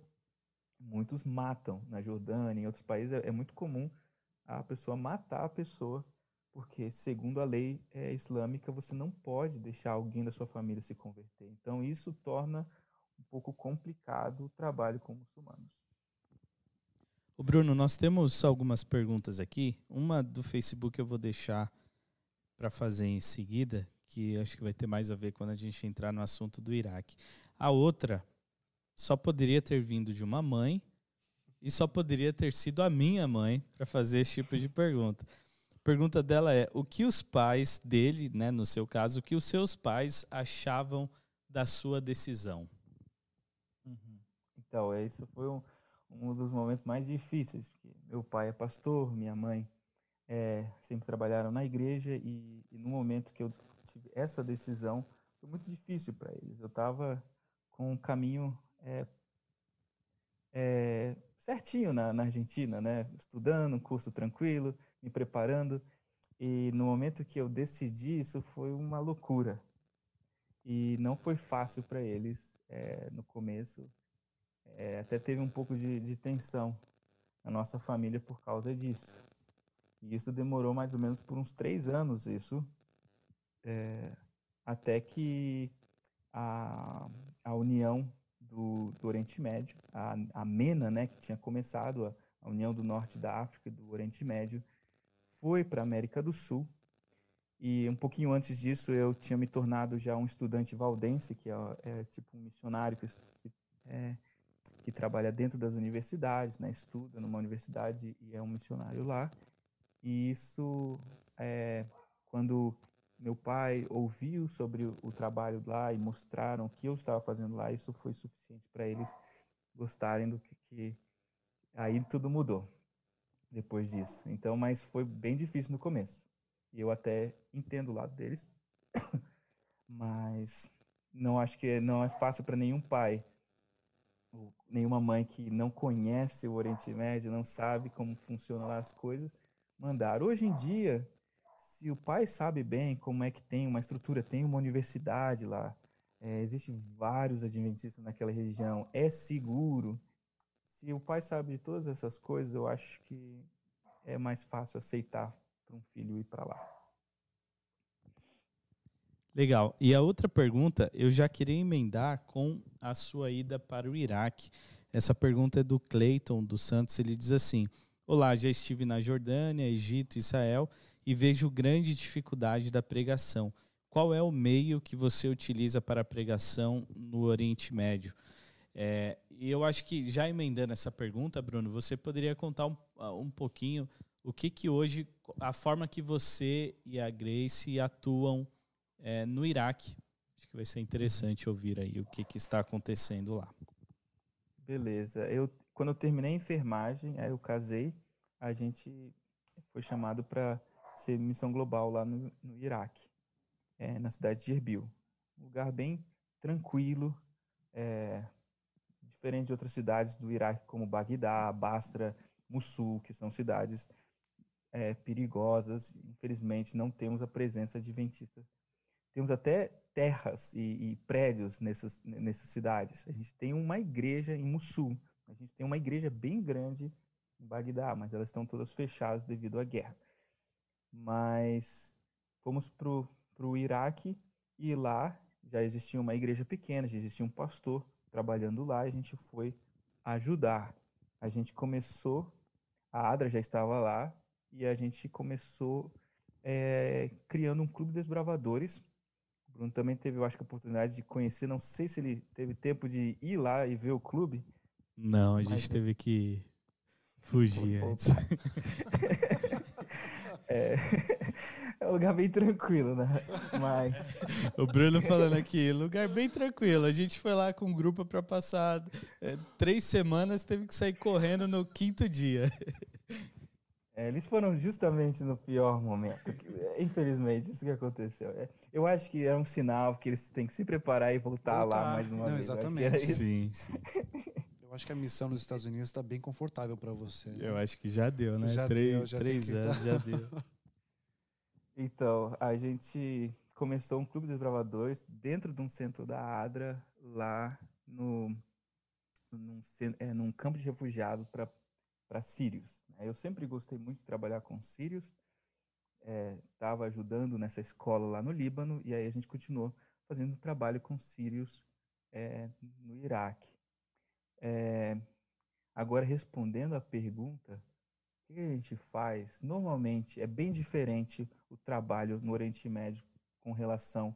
S3: Muitos matam na Jordânia, em outros países é, é muito comum a pessoa matar a pessoa porque segundo a lei é, islâmica você não pode deixar alguém da sua família se converter. Então isso torna um pouco complicado o trabalho com muçulmanos.
S1: O Bruno, nós temos algumas perguntas aqui. Uma do Facebook eu vou deixar para fazer em seguida, que acho que vai ter mais a ver quando a gente entrar no assunto do Iraque. A outra só poderia ter vindo de uma mãe e só poderia ter sido a minha mãe para fazer esse tipo de pergunta. A pergunta dela é: o que os pais dele, né, no seu caso, o que os seus pais achavam da sua decisão?
S3: Uhum. Então, esse foi um, um dos momentos mais difíceis. Meu pai é pastor, minha mãe é, sempre trabalharam na igreja e, e, no momento que eu tive essa decisão foi muito difícil para eles. Eu estava com um caminho é, é, certinho na, na, Argentina, né? Estudando, um curso tranquilo, me preparando. E no momento que eu decidi, isso foi uma loucura. E não foi fácil para eles é, no começo. É, até teve um pouco de, de tensão na nossa família por causa disso. E isso demorou mais ou menos por uns três anos, isso, é, até que a, a união do, do Oriente Médio, a, a MENA, né, que tinha começado, a, a União do Norte da África e do Oriente Médio, foi para a América do Sul. E um pouquinho antes disso, eu tinha me tornado já um estudante valdense, que é, é tipo um missionário que, é, que trabalha dentro das universidades, né, estuda numa universidade e é um missionário lá. E isso, é, quando meu pai ouviu sobre o trabalho lá e mostraram o que eu estava fazendo lá, isso foi suficiente para eles gostarem do que, que, aí tudo mudou depois disso. Então, mas foi bem difícil no começo. E eu até entendo o lado deles, mas não acho que não é fácil para nenhum pai, nenhuma mãe que não conhece o Oriente Médio, não sabe como funcionam lá as coisas, mandar. Hoje em dia, se o pai sabe bem como é que tem uma estrutura, tem uma universidade lá, é, existem vários adventistas naquela região, é seguro. Se o pai sabe de todas essas coisas, eu acho que é mais fácil aceitar para um filho ir para lá.
S1: Legal. E a outra pergunta, eu já queria emendar com a sua ida para o Iraque. Essa pergunta é do Cleiton dos Santos. Ele diz assim: Olá, já estive na Jordânia, Egito, Israel e vejo grande dificuldade da pregação. Qual é o meio que você utiliza para a pregação no Oriente Médio? É, e eu acho que, já emendando essa pergunta, Bruno, você poderia contar um, um pouquinho o que, que hoje, a forma que você e a Grace atuam é, no Iraque. Acho que vai ser interessante ouvir aí o que, que está acontecendo lá.
S3: Beleza. Eu, quando eu terminei a enfermagem, aí eu casei, a gente foi chamado para ser missão global lá no, no Iraque, é, na cidade de Erbil. Um lugar bem tranquilo, é, diferente de outras cidades do Iraque, como Bagdá, Basra, Mossul, que são cidades é, perigosas. Infelizmente, não temos a presença adventista. Temos até terras e, e, prédios nessas, nessas cidades. A gente tem uma igreja em Mossul. A gente tem uma igreja bem grande em Bagdá, mas elas estão todas fechadas devido à guerra. Mas fomos para o Iraque e lá já existia uma igreja pequena, já existia um pastor trabalhando lá e a gente foi ajudar. A gente começou, a Adra já estava lá e a gente começou é, criando um clube de desbravadores. Bruno também teve, eu acho que, a oportunidade de conhecer. Não sei se ele teve tempo de ir lá e ver o clube.
S1: Não, a gente teve que fugir antes.
S3: É, é um lugar bem tranquilo, né? Mas.
S1: O Bruno falando aqui, lugar bem tranquilo. A gente foi lá com um grupo para passar é, três semanas, teve que sair correndo no quinto dia.
S3: É, eles foram justamente no pior momento. Infelizmente, isso que aconteceu. É, eu acho que é um sinal que eles têm que se preparar e voltar, voltar. lá mais uma Não, vez.
S2: Exatamente. Sim, sim. Eu acho que a missão nos Estados Unidos está bem confortável para você.
S1: Né? Eu acho que já deu, né? Já três deu, já três anos já deu.
S3: Então, a gente começou um clube de desbravadores dentro de um centro da ADRA, lá no, num, é, num campo de refugiados para sírios. Né? Eu sempre gostei muito de trabalhar com sírios. estava é, ajudando nessa escola lá no Líbano, e aí a gente continuou fazendo trabalho com sírios é, no Iraque. É, agora, respondendo à pergunta, o que a gente faz? Normalmente é bem diferente o trabalho no Oriente Médio com relação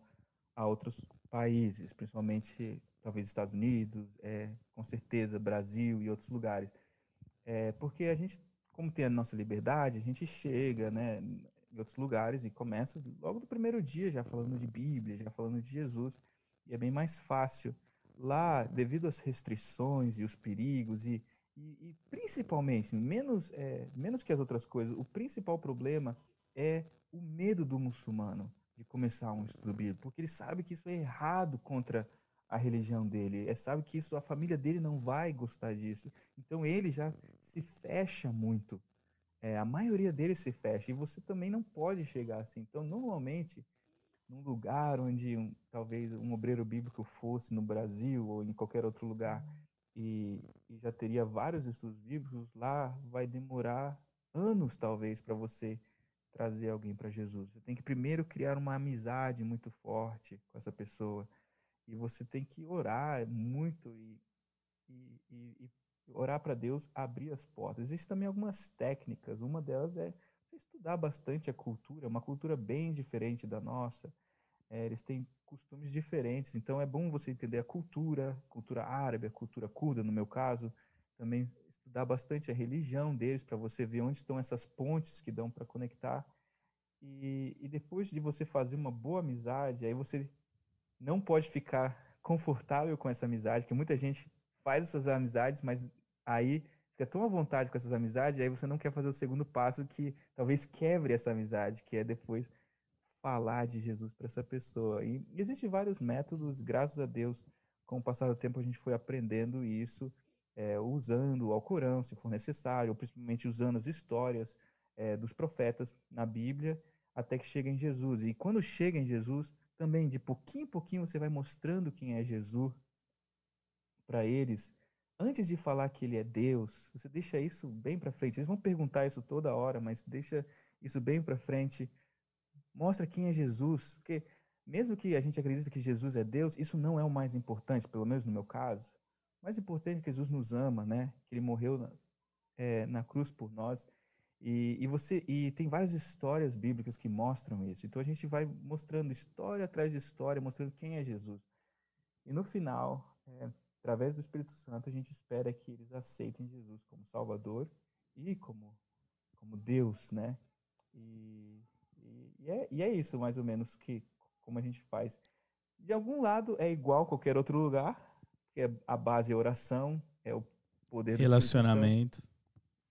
S3: a outros países, principalmente talvez Estados Unidos, é, com certeza Brasil e outros lugares. É, porque a gente, como tem a nossa liberdade, a gente chega né, em outros lugares e começa logo do primeiro dia já falando de Bíblia, já falando de Jesus, e é bem mais fácil. Lá, devido às restrições e os perigos e, e, e principalmente, menos, é, menos que as outras coisas, o principal problema é o medo do muçulmano de começar um estudo bíblico, porque ele sabe que isso é errado contra a religião dele, é sabe que isso a família dele não vai gostar disso. Então ele já se fecha muito. É, a maioria deles se fecha e você também não pode chegar assim. Então, normalmente, num lugar onde um, talvez um obreiro bíblico fosse no Brasil ou em qualquer outro lugar e, e já teria vários estudos bíblicos, lá vai demorar anos talvez para você trazer alguém para Jesus. Você tem que primeiro criar uma amizade muito forte com essa pessoa e você tem que orar muito e, e, e, orar para Deus abrir as portas. Existem também algumas técnicas. Uma delas é você estudar bastante a cultura, uma cultura bem diferente da nossa. É, eles têm costumes diferentes, então é bom você entender a cultura, cultura árabe, a cultura curda, no meu caso. Também estudar bastante a religião deles para você ver onde estão essas pontes que dão para conectar. E, e depois de você fazer uma boa amizade, aí você não pode ficar confortável com essa amizade, que muita gente faz essas amizades, mas aí fica tão à vontade com essas amizades, aí você não quer fazer o segundo passo que talvez quebre essa amizade, que é depois falar de Jesus para essa pessoa. E existem vários métodos, graças a Deus, com o passar do tempo a gente foi aprendendo isso, é, usando o Alcorão, se for necessário, ou principalmente usando as histórias é, dos profetas na Bíblia, até que chega em Jesus. E quando chega em Jesus, também de pouquinho em pouquinho você vai mostrando quem é Jesus para eles. Antes de falar que ele é Deus, você deixa isso bem para frente. Eles vão perguntar isso toda hora, mas deixa isso bem para frente. Mostra quem é Jesus, porque mesmo que a gente acredite que Jesus é Deus, isso não é o mais importante, pelo menos no meu caso. O mais importante é que Jesus nos ama, né? Que ele morreu na, é, na cruz por nós. E, e, você e tem várias histórias bíblicas que mostram isso. Então a gente vai mostrando história atrás de história, mostrando quem é Jesus. E no final, é, através do Espírito Santo, a gente espera que eles aceitem Jesus como Salvador e como como Deus, né? E, e, e, é, e é isso mais ou menos que como a gente faz. De algum lado é igual a qualquer outro lugar, que é a base é a oração, é o poder
S1: do relacionamento.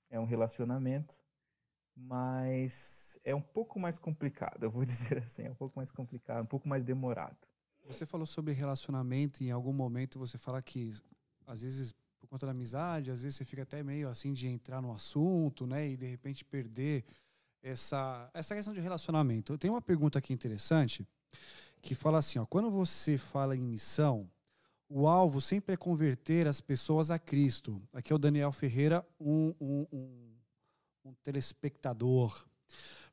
S3: É um relacionamento mas é um pouco mais complicado, eu vou dizer assim, é um pouco mais complicado, um pouco mais demorado.
S2: Você falou sobre relacionamento e em algum momento você fala que às vezes por conta da amizade, às vezes você fica até meio assim de entrar no assunto, né, e de repente perder essa essa questão de relacionamento. Eu tenho uma pergunta aqui interessante que fala assim, ó, quando você fala em missão, o alvo sempre é converter as pessoas a Cristo. Aqui é o Daniel Ferreira, um, um, um um telespectador.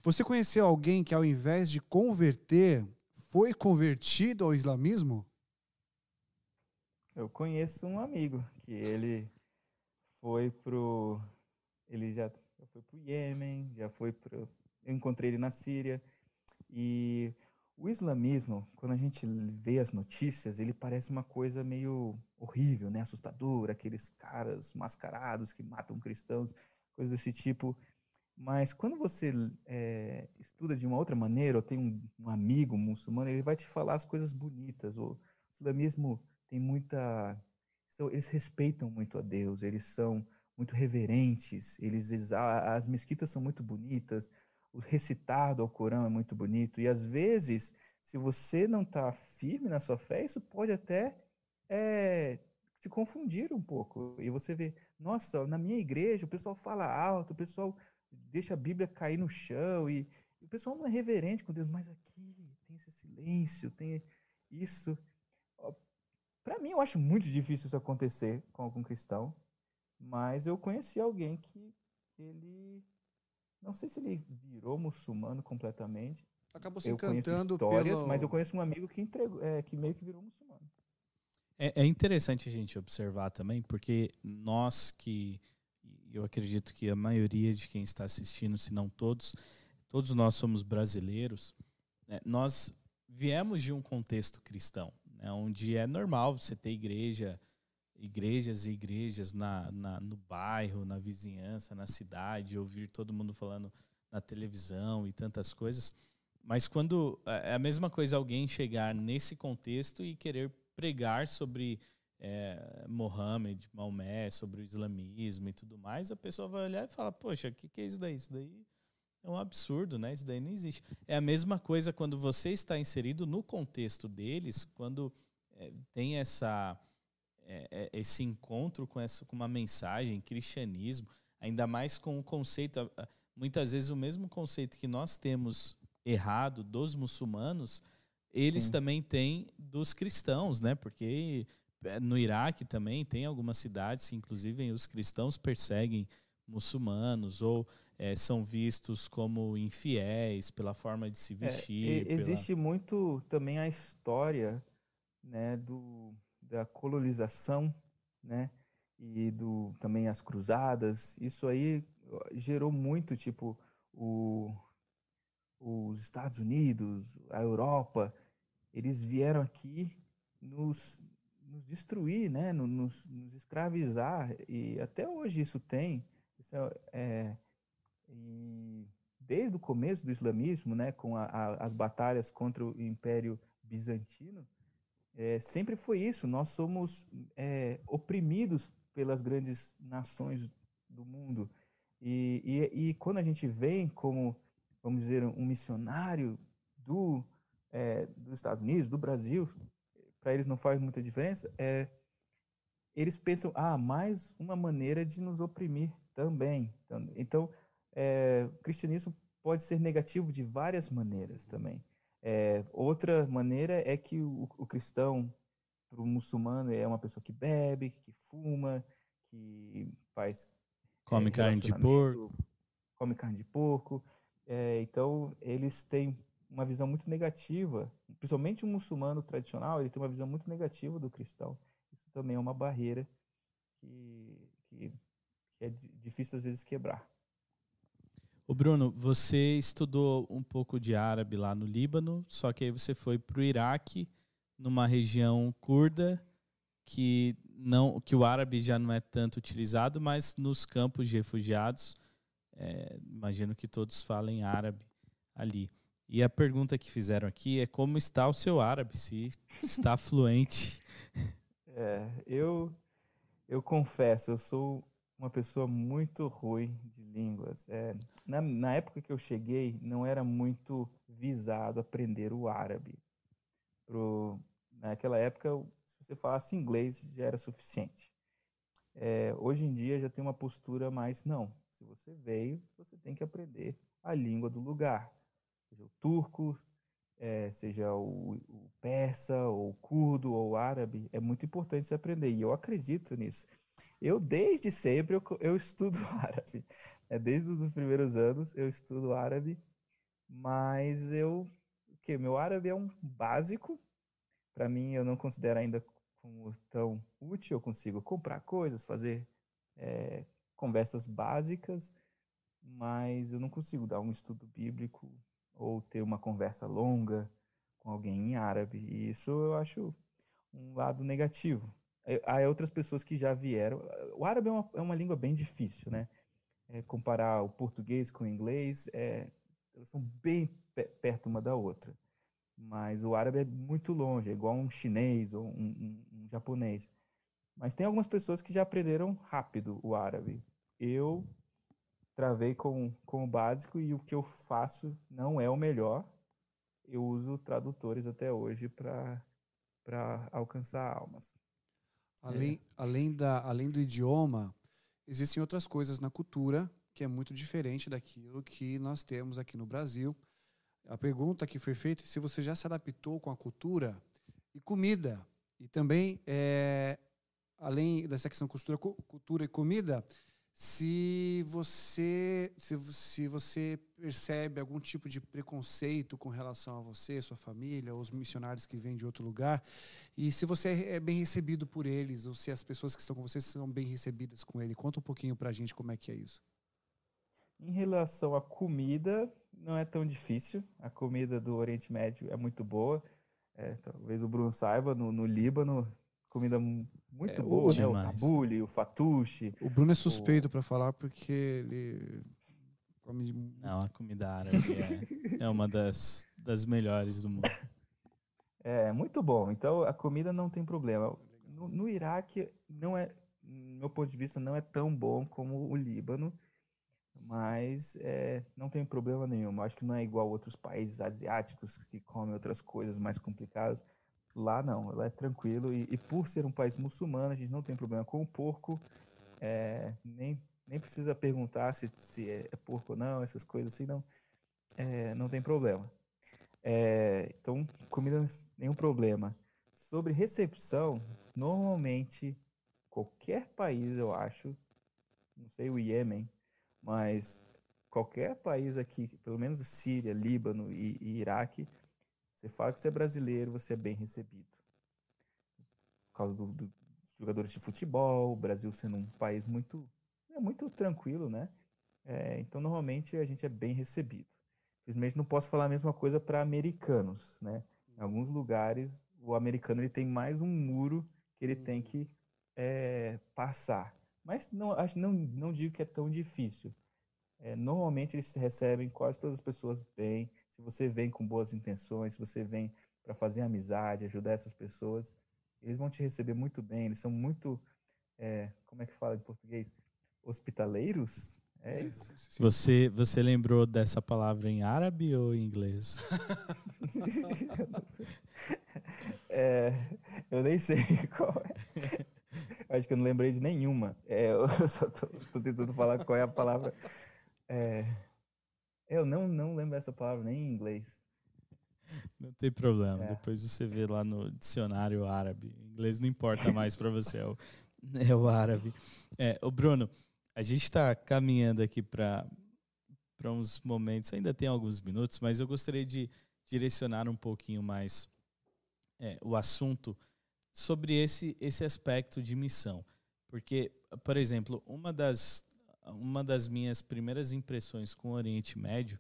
S2: Você conheceu alguém que, ao invés de converter, foi convertido ao islamismo?
S3: Eu conheço um amigo que ele foi pro. Ele já, foi pro Iêmen, já foi pro. Eu encontrei ele na Síria. E o islamismo, quando a gente vê as notícias, ele parece uma coisa meio horrível, né? assustadora, aqueles caras mascarados que matam cristãos coisas desse tipo. Mas quando você é, estuda de uma outra maneira, ou tem um, um, amigo muçulmano, ele vai te falar as coisas bonitas. O islamismo tem muita. Eles respeitam muito a Deus, eles são muito reverentes, eles, as mesquitas são muito bonitas, o recitado ao Corão é muito bonito. E às vezes, se você não está firme na sua fé, isso pode até é, te confundir um pouco. E você vê, nossa, na minha igreja o pessoal fala alto, o pessoal deixa a Bíblia cair no chão e, e o pessoal não é reverente com Deus, mas aqui tem esse silêncio, tem isso. Para mim, eu acho muito difícil isso acontecer com algum cristão, mas eu conheci alguém que ele não sei se ele virou muçulmano completamente.
S2: Acabou se
S3: eu
S2: encantando
S3: histórias,
S2: pelo...
S3: mas eu conheço um amigo que entregou, é, que meio que virou muçulmano.
S1: É, é interessante a gente observar também, porque nós que eu acredito que a maioria de quem está assistindo, se não todos, todos nós somos brasileiros. Né? Nós viemos de um contexto cristão, né? onde é normal você ter igreja, igrejas e igrejas na, na, no bairro, na vizinhança, na cidade, ouvir todo mundo falando na televisão e tantas coisas. Mas quando é, é a mesma coisa alguém chegar nesse contexto e querer pregar sobre é, Mohammed, Maomé, sobre o islamismo e tudo mais, a pessoa vai olhar e falar, poxa, o que, que é isso daí? Isso daí é um absurdo, né? Isso daí não existe. É a mesma coisa quando você está inserido no contexto deles, quando é, tem essa é, é, esse encontro com essa com uma mensagem, cristianismo, ainda mais com o conceito, muitas vezes o mesmo conceito que nós temos errado dos muçulmanos, eles Sim. também têm dos cristãos, né? Porque é, no Iraque também tem algumas cidades, inclusive os cristãos perseguem muçulmanos ou é, são vistos como infiéis pela forma de se é, vestir.
S3: É, existe pela... muito também a história né, do, da colonização, né? E do também as cruzadas. Isso aí gerou muito, tipo, o, os Estados Unidos, a Europa, eles vieram aqui nos, nos destruir, né? nos, nos escravizar. E até hoje isso tem. Isso é, é desde o começo do islamismo, né, com a, a, as batalhas contra o Império Bizantino, é, sempre foi isso. Nós somos é, oprimidos pelas grandes nações do mundo. E, e, e, quando a gente vem como, vamos dizer, um missionário do, é, dos Estados Unidos, do Brasil, para eles não faz muita diferença, é, eles pensam, ah, mais uma maneira de nos oprimir também. Então, então é, o cristianismo pode ser negativo de várias maneiras também. É, outra maneira é que o, o cristão, para o muçulmano, é uma pessoa que bebe, que fuma, que faz.
S1: Come é, carne de porco.
S3: Come carne de porco. É, então, eles têm uma visão muito negativa, principalmente o muçulmano tradicional, ele tem uma visão muito negativa do cristão. Isso também é uma barreira que, que, que é difícil às vezes quebrar.
S1: O Bruno, você estudou um pouco de árabe lá no Líbano, só que aí você foi para o Iraque, numa região curda, que não, que o árabe já não é tanto utilizado, mas nos campos de refugiados, é, imagino que todos falem árabe ali. E a pergunta que fizeram aqui é como está o seu árabe, se está fluente.
S3: É, eu, eu confesso, eu sou uma pessoa muito ruim de línguas. É, na, na época que eu cheguei, não era muito visado aprender o árabe. Pro, naquela época, se você falasse inglês, já era suficiente. É, hoje em dia já tem uma postura mais, não, se você veio, você tem que aprender a língua do lugar seja o turco, é, seja o, o, persa, ou o curdo, ou o árabe, é muito importante se aprender. E eu acredito nisso. Eu, desde sempre, eu, eu estudo árabe. É, desde os primeiros anos, eu estudo árabe. Mas eu... que Meu árabe é um básico. Para mim, eu não considero ainda como tão útil. Eu consigo comprar coisas, fazer é, conversas básicas. Mas eu não consigo dar um estudo bíblico ou ter uma conversa longa com alguém em árabe. E isso eu acho um lado negativo. Há outras pessoas que já vieram. O árabe é uma, é uma língua bem difícil, né? É, comparar o português com o inglês, é, elas são bem perto uma da outra. Mas o árabe é muito longe, é igual um chinês ou um, um, um japonês. Mas tem algumas pessoas que já aprenderam rápido o árabe. Eu travei com, com o básico e o que eu faço não é o melhor. Eu uso tradutores até hoje para alcançar almas.
S2: Além, é. além, da, além do idioma, existem outras coisas na cultura que é muito diferente daquilo que nós temos aqui no Brasil. A pergunta que foi feita é se você já se adaptou com a cultura e comida. E também, é, além dessa questão cultura, cultura e comida, se você se, se você percebe algum tipo de preconceito com relação a você, sua família, os missionários que vêm de outro lugar, e se você é bem recebido por eles, ou se as pessoas que estão com você são bem recebidas com ele. Conta um pouquinho pra gente como é que é isso.
S3: Em relação à comida, não é tão difícil. A comida do Oriente Médio é muito boa. É, talvez o Bruno saiba, no, no Líbano, comida muito é, boa, né? O tabule, o fatuche.
S2: O Bruno é suspeito o... para falar porque ele come...
S1: Não, a comida árabe é, é uma das, das melhores do mundo.
S3: É, muito bom. Então, a comida não tem problema. No, no Iraque, não é, no meu ponto de vista, não é tão bom como o Líbano mas é, não tem problema nenhum. Acho que não é igual outros países asiáticos que comem outras coisas mais complicadas. Lá não, lá é tranquilo. E, e por ser um país muçulmano, a gente não tem problema com o porco. É, nem, nem precisa perguntar se, se é, é, porco ou não, essas coisas assim, não, é, não tem problema. É, então, comida, nenhum problema. Sobre recepção, normalmente, qualquer país, eu acho, não sei o Iêmen, mas qualquer país aqui, pelo menos Síria, Líbano e, e Iraque, você fala que você é brasileiro, você é bem recebido. Por causa dos do jogadores de futebol, o Brasil sendo um país muito, é muito tranquilo, né? É, então, normalmente, a gente é bem recebido. Infelizmente, não posso falar a mesma coisa para americanos, né? Em alguns lugares, o americano ele tem mais um muro que ele tem que é, passar. Mas não, acho, não, não digo que é tão difícil. É, normalmente eles recebem quase todas as pessoas bem. Se você vem com boas intenções, se você vem para fazer amizade, ajudar essas pessoas, eles vão te receber muito bem. Eles são muito, é, como é que fala em português? Hospitaleiros? É isso.
S1: Você, você lembrou dessa palavra em árabe ou em inglês?
S3: é, eu nem sei qual é. Acho que eu não lembrei de nenhuma. É, eu só tô, tô, tentando falar qual é a palavra. É, eu não, não lembro essa palavra nem em inglês.
S1: Não tem problema. É. Depois você vê lá no dicionário árabe. Em inglês não importa mais para você, é o, é o árabe. É, o Bruno, a gente está caminhando aqui para para uns momentos, ainda tem alguns minutos, mas eu gostaria de direcionar um pouquinho mais é, o assunto sobre esse, esse aspecto de missão. Porque, por exemplo, uma das, uma das minhas primeiras impressões com o Oriente Médio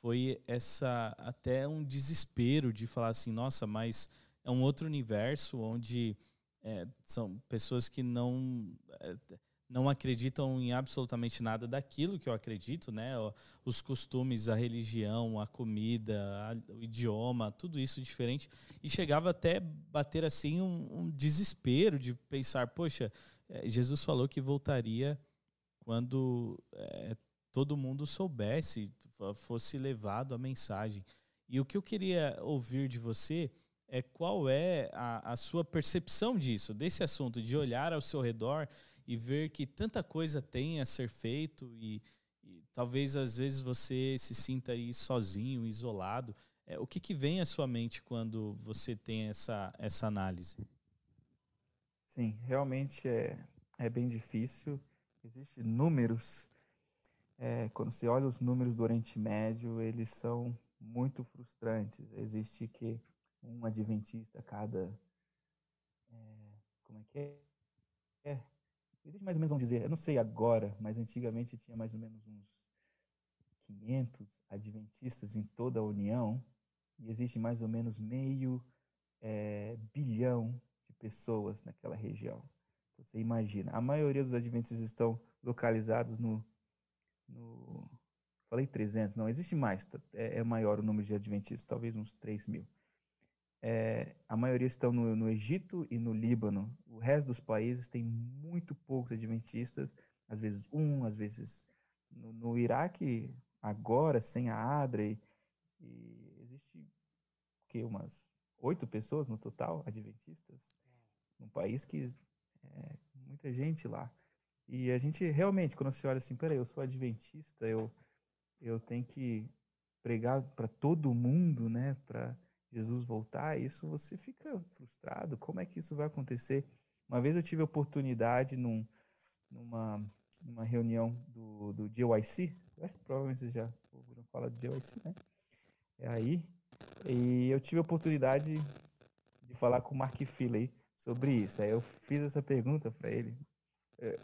S1: foi essa até um desespero de falar assim, nossa, mas é um outro universo onde é, são pessoas que não é, não acreditam em absolutamente nada daquilo que eu acredito, né? Os costumes, a religião, a comida, a, o idioma, tudo isso diferente. E chegava até bater assim um, um desespero de pensar, poxa, eh, Jesus falou que voltaria quando é, todo mundo soubesse, fosse levado a mensagem. E o que eu queria ouvir de você é qual é a, a sua percepção disso, desse assunto, de olhar ao seu redor e ver que tanta coisa tem a ser feito e, e talvez às vezes você se sinta aí sozinho, isolado. É, o que, que vem à sua mente quando você tem essa, essa análise?
S3: Sim, realmente é, é bem difícil. Existem números. É, quando você olha os números do Oriente Médio, eles são muito frustrantes. Existe que um adventista cada. É, como é que é? é Existe mais ou menos, vamos dizer, eu não sei agora, mas antigamente tinha mais ou menos uns 500 adventistas em toda a União, e existe mais ou menos meio é, bilhão de pessoas naquela região. Você imagina, a maioria dos adventistas estão localizados no, no falei 300, não, existe mais, é, é maior o número de adventistas, talvez uns 3 mil. É, a maioria estão no, no, Egito e no Líbano. O resto dos países tem muito poucos adventistas, às vezes um, às vezes no, no Iraque agora sem a ADRE e existe que umas oito pessoas no total adventistas? Num país que é muita gente lá. E a gente realmente quando você olha assim, peraí, eu sou adventista, eu eu tenho que pregar para todo mundo, né, para Jesus voltar, isso você fica frustrado. Como é que isso vai acontecer? Uma vez eu tive a oportunidade num, numa, numa reunião do, do JYC, acho que provavelmente vocês já ouviram falar do JYC, né? É aí, e eu tive a oportunidade de falar com o Mark Philly sobre isso. Aí eu fiz essa pergunta para ele.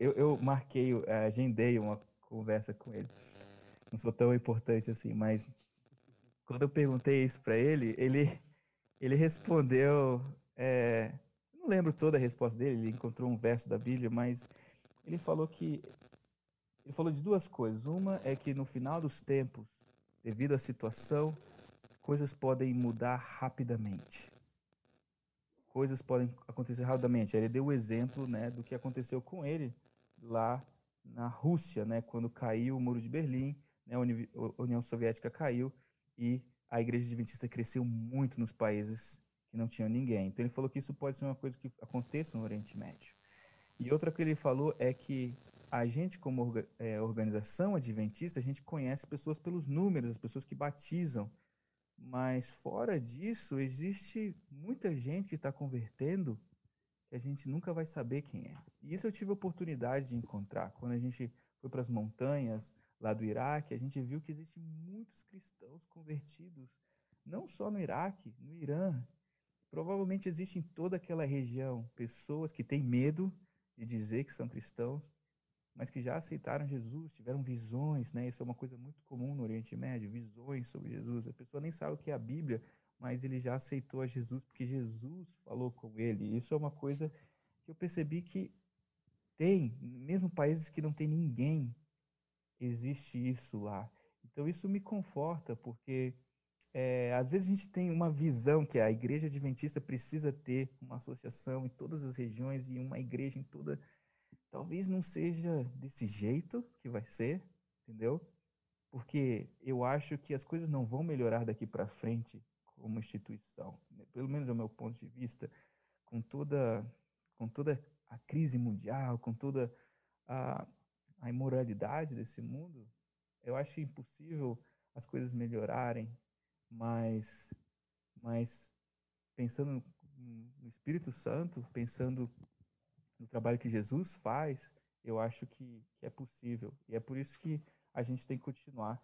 S3: Eu, eu marquei, agendei uma conversa com ele. Não sou tão importante assim, mas quando eu perguntei isso para ele, ele, ele respondeu. É, não lembro toda a resposta dele, ele encontrou um verso da Bíblia, mas ele falou que. Ele falou de duas coisas. Uma é que no final dos tempos, devido à situação, coisas podem mudar rapidamente. Coisas podem acontecer rapidamente. Ele deu o exemplo né, do que aconteceu com ele lá na Rússia, né, quando caiu o Muro de Berlim, né, a União Soviética caiu e a Igreja Adventista cresceu muito nos países que não tinham ninguém. Então ele falou que isso pode ser uma coisa que aconteça no Oriente Médio. E outra que ele falou é que a gente, como é, organização adventista, a gente conhece pessoas pelos números, as pessoas que batizam. Mas fora disso, existe muita gente que está convertendo que a gente nunca vai saber quem é. E isso eu tive a oportunidade de encontrar. Quando a gente foi para as montanhas lá do Iraque, a gente viu que existem muitos cristãos convertidos, não só no Iraque, no Irã. Provavelmente existe em toda aquela região pessoas que têm medo de dizer que são cristãos, mas que já aceitaram Jesus, tiveram visões, né? Isso é uma coisa muito comum no Oriente Médio, visões sobre Jesus. A pessoa nem sabe o que é a Bíblia, mas ele já aceitou a Jesus porque Jesus falou com ele. Isso é uma coisa que eu percebi que tem, mesmo países que não tem ninguém, existe isso lá. Então isso me conforta, porque é, às vezes a gente tem uma visão que a igreja adventista precisa ter uma associação em todas as regiões e uma igreja em toda. Talvez não seja desse jeito que vai ser, entendeu? Porque eu acho que as coisas não vão melhorar daqui para frente como instituição, né? pelo menos do meu ponto de vista, com toda, com toda a crise mundial, com toda a, a imoralidade desse mundo, eu acho impossível as coisas melhorarem, mas, mas pensando no Espírito Santo, pensando no trabalho que Jesus faz, eu acho que, é possível. E é por isso que a gente tem que continuar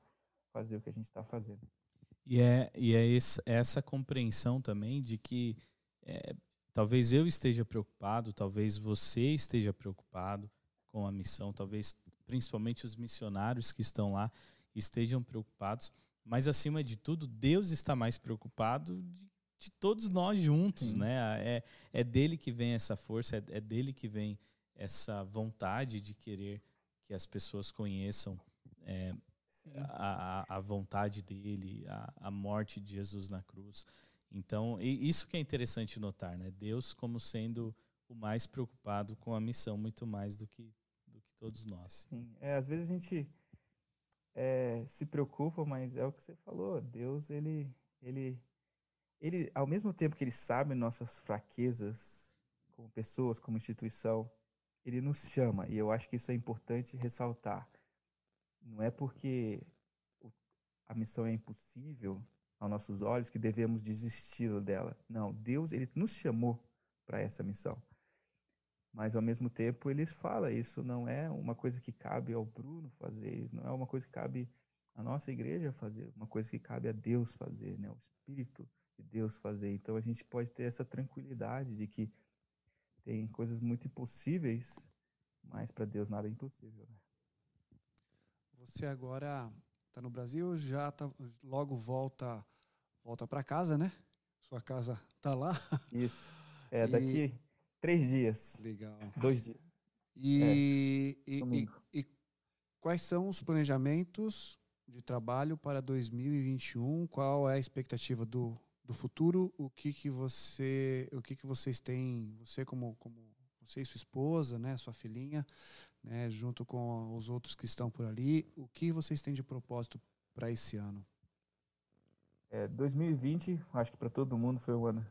S3: fazer o que a gente está fazendo.
S1: E é, e é esse, essa compreensão também de que é, talvez eu esteja preocupado, talvez você esteja preocupado com a missão, talvez principalmente os missionários que estão lá estejam preocupados, mas acima de tudo, Deus está mais preocupado de, de todos nós juntos, Sim. né? É, é dele que vem essa força, é, é dele que vem essa vontade de querer que as pessoas conheçam é, a, a vontade dele, a, a morte de Jesus na cruz. Então, isso que é interessante notar, né? Deus como sendo o mais preocupado com a missão, muito mais do que, do que todos nós.
S3: Sim, é, às vezes a gente é, se preocupa, mas é o que você falou. Deus, ele, ele, ele, ao mesmo tempo que ele sabe nossas fraquezas como pessoas, como instituição, ele nos chama. E eu acho que isso é importante ressaltar. Não é porque a missão é impossível aos nossos olhos que devemos desistir dela. Não, Deus ele nos chamou para essa missão. Mas ao mesmo tempo ele fala, isso não é uma coisa que cabe ao Bruno fazer, isso não é uma coisa que cabe à nossa igreja fazer, uma coisa que cabe a Deus fazer, né? O Espírito de Deus fazer. Então a gente pode ter essa tranquilidade de que tem coisas muito impossíveis, mas para Deus nada é impossível. Né?
S2: Você agora está no Brasil, já tá, logo volta volta para casa, né? Sua casa tá lá.
S3: Isso. É, daqui e... três dias.
S2: Legal.
S3: Dois dias.
S2: E, é, e, e, e, quais são os planejamentos de trabalho para 2021? Qual é a expectativa do, do futuro? O que que você, o que que vocês têm, você como como você e sua esposa, né, sua filhinha, né, junto com os outros que estão por ali. O que vocês têm de propósito para esse ano?
S3: É, 2020, acho que para todo mundo foi um ano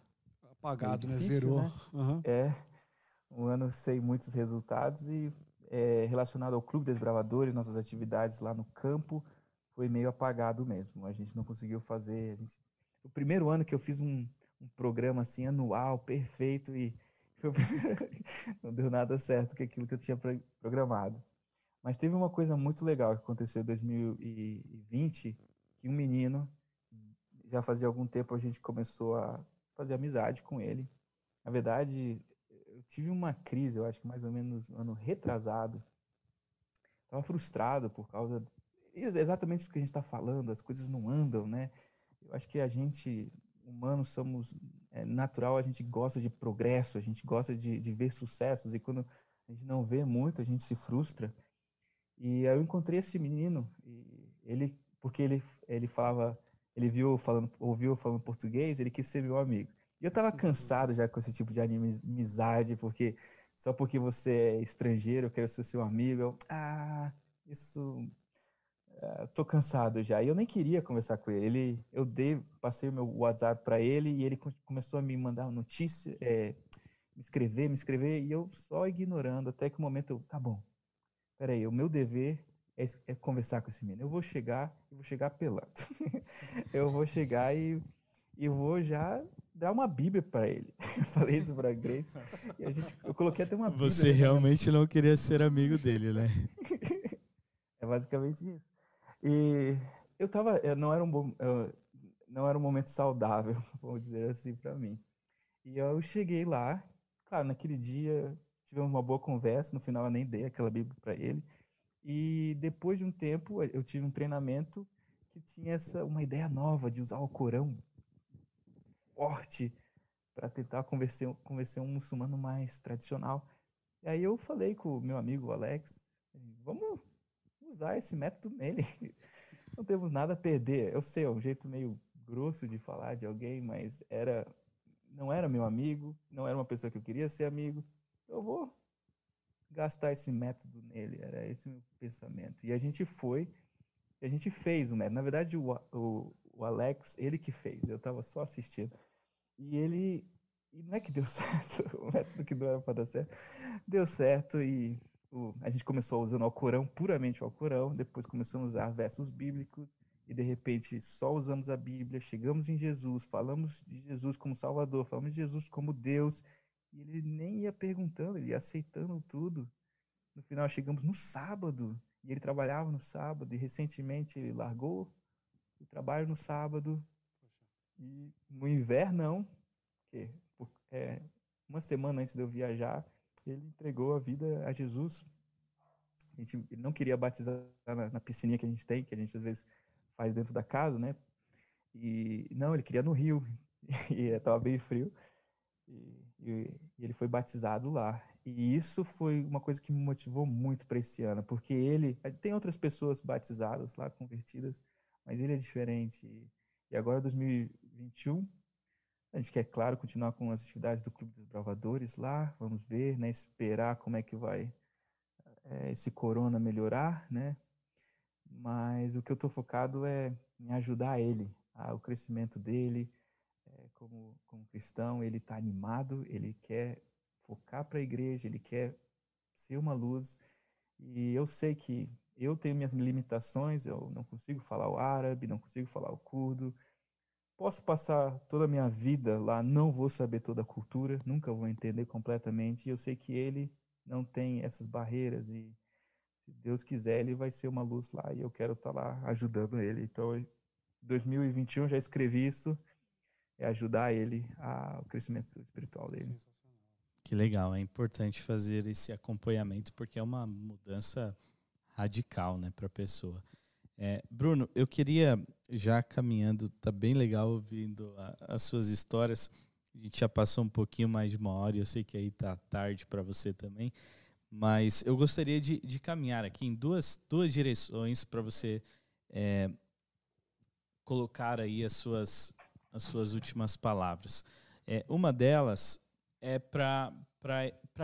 S2: apagado, né? difícil, né? Zerou.
S3: Né? Uhum. É um ano sem muitos resultados e é, relacionado ao Clube Desbravadores, nossas atividades lá no campo foi meio apagado mesmo. A gente não conseguiu fazer. Gente, o primeiro ano que eu fiz um, um programa assim anual perfeito e não deu nada certo com aquilo que eu tinha programado. Mas teve uma coisa muito legal que aconteceu em 2020, que um menino, já fazia algum tempo a gente começou a fazer amizade com ele. Na verdade, eu tive uma crise, eu acho que mais ou menos ano retrasado. Estava frustrado por causa exatamente isso que a gente está falando, as coisas não andam, né? Eu acho que a gente, humanos, somos é, natural, a gente gosta de progresso, a gente gosta de, de ver sucessos e quando a gente não vê muito, a gente se frustra. E eu encontrei esse menino, ele, porque ele, ele falava, ele viu falando, ouviu falando português, ele quis ser meu amigo. E eu estava cansado já com esse tipo de amizade, porque só porque você é estrangeiro, eu quero ser seu amigo. Eu, ah, isso Uh, tô cansado já. E eu nem queria conversar com ele. ele eu dei, passei o meu WhatsApp para ele e ele começou a me mandar notícia, é, me escrever, me escrever, e eu só ignorando, até que o momento eu, tá bom, peraí, o meu dever é, é conversar com esse menino. Eu vou chegar, eu vou chegar pelando. eu vou chegar e, e vou já dar uma Bíblia para ele. Eu falei isso para Grace. E a gente, eu coloquei até uma
S1: Bíblia. Você realmente não queria ser amigo dele, né?
S3: é basicamente isso. E eu tava, não era um bom, não era um momento saudável, vou dizer assim, para mim. E eu cheguei lá, claro, naquele dia tivemos uma boa conversa, no final eu nem dei aquela Bíblia para ele. E depois de um tempo eu tive um treinamento que tinha essa uma ideia nova de usar o Corão forte para tentar convencer, convencer um muçulmano mais tradicional. E aí eu falei com o meu amigo Alex, vamos usar esse método nele. Não temos nada a perder. Eu sei, é um jeito meio grosso de falar de alguém, mas era não era meu amigo, não era uma pessoa que eu queria ser amigo. Eu vou gastar esse método nele, era esse meu pensamento. E a gente foi, a gente fez o método. Na verdade, o, o, o Alex, ele que fez, eu estava só assistindo. E ele, e não é que deu certo, o método que não era para dar certo, deu certo e o, a gente começou usando o Alcorão, puramente o Alcorão, depois começamos a usar versos bíblicos, e de repente só usamos a Bíblia, chegamos em Jesus, falamos de Jesus como Salvador, falamos de Jesus como Deus, e ele nem ia perguntando, ele ia aceitando tudo. No final chegamos no sábado, e ele trabalhava no sábado, e recentemente ele largou o trabalho no sábado, e no inverno porque é, uma semana antes de eu viajar, ele entregou a vida a Jesus. A gente, não queria batizar na, na piscininha que a gente tem, que a gente às vezes faz dentro da casa, né? E não, ele queria no rio, e estava bem frio. E, e, e, ele foi batizado lá. E isso foi uma coisa que me motivou muito para esse ano, porque ele tem outras pessoas batizadas lá, convertidas, mas ele é diferente. E agora 2021 a gente quer, claro, continuar com as atividades do Clube dos Bravadores lá, vamos ver, né, esperar como é que vai é, esse corona melhorar, né? Mas o que eu estou focado é em ajudar ele, a, o crescimento dele é, como, como cristão. Ele está animado, ele quer focar para a igreja, ele quer ser uma luz. E eu sei que eu tenho minhas limitações, eu não consigo falar o árabe, não consigo falar o curdo, Posso passar toda a minha vida lá, não vou saber toda a cultura, nunca vou entender completamente. E eu sei que ele não tem essas barreiras e se Deus quiser, ele vai ser uma luz lá e eu quero estar lá ajudando ele. Então, 2021 já escrevi isso, é ajudar ele ao crescimento espiritual dele.
S1: Que legal, é importante fazer esse acompanhamento porque é uma mudança radical, né, para a pessoa. É, Bruno, eu queria, já caminhando, tá bem legal ouvindo a, as suas histórias. A gente já passou um pouquinho mais de uma hora, eu sei que aí tá tarde para você também, mas eu gostaria de, de, caminhar aqui em duas, duas direções para você é, colocar aí as suas, as suas últimas palavras. É, uma delas é para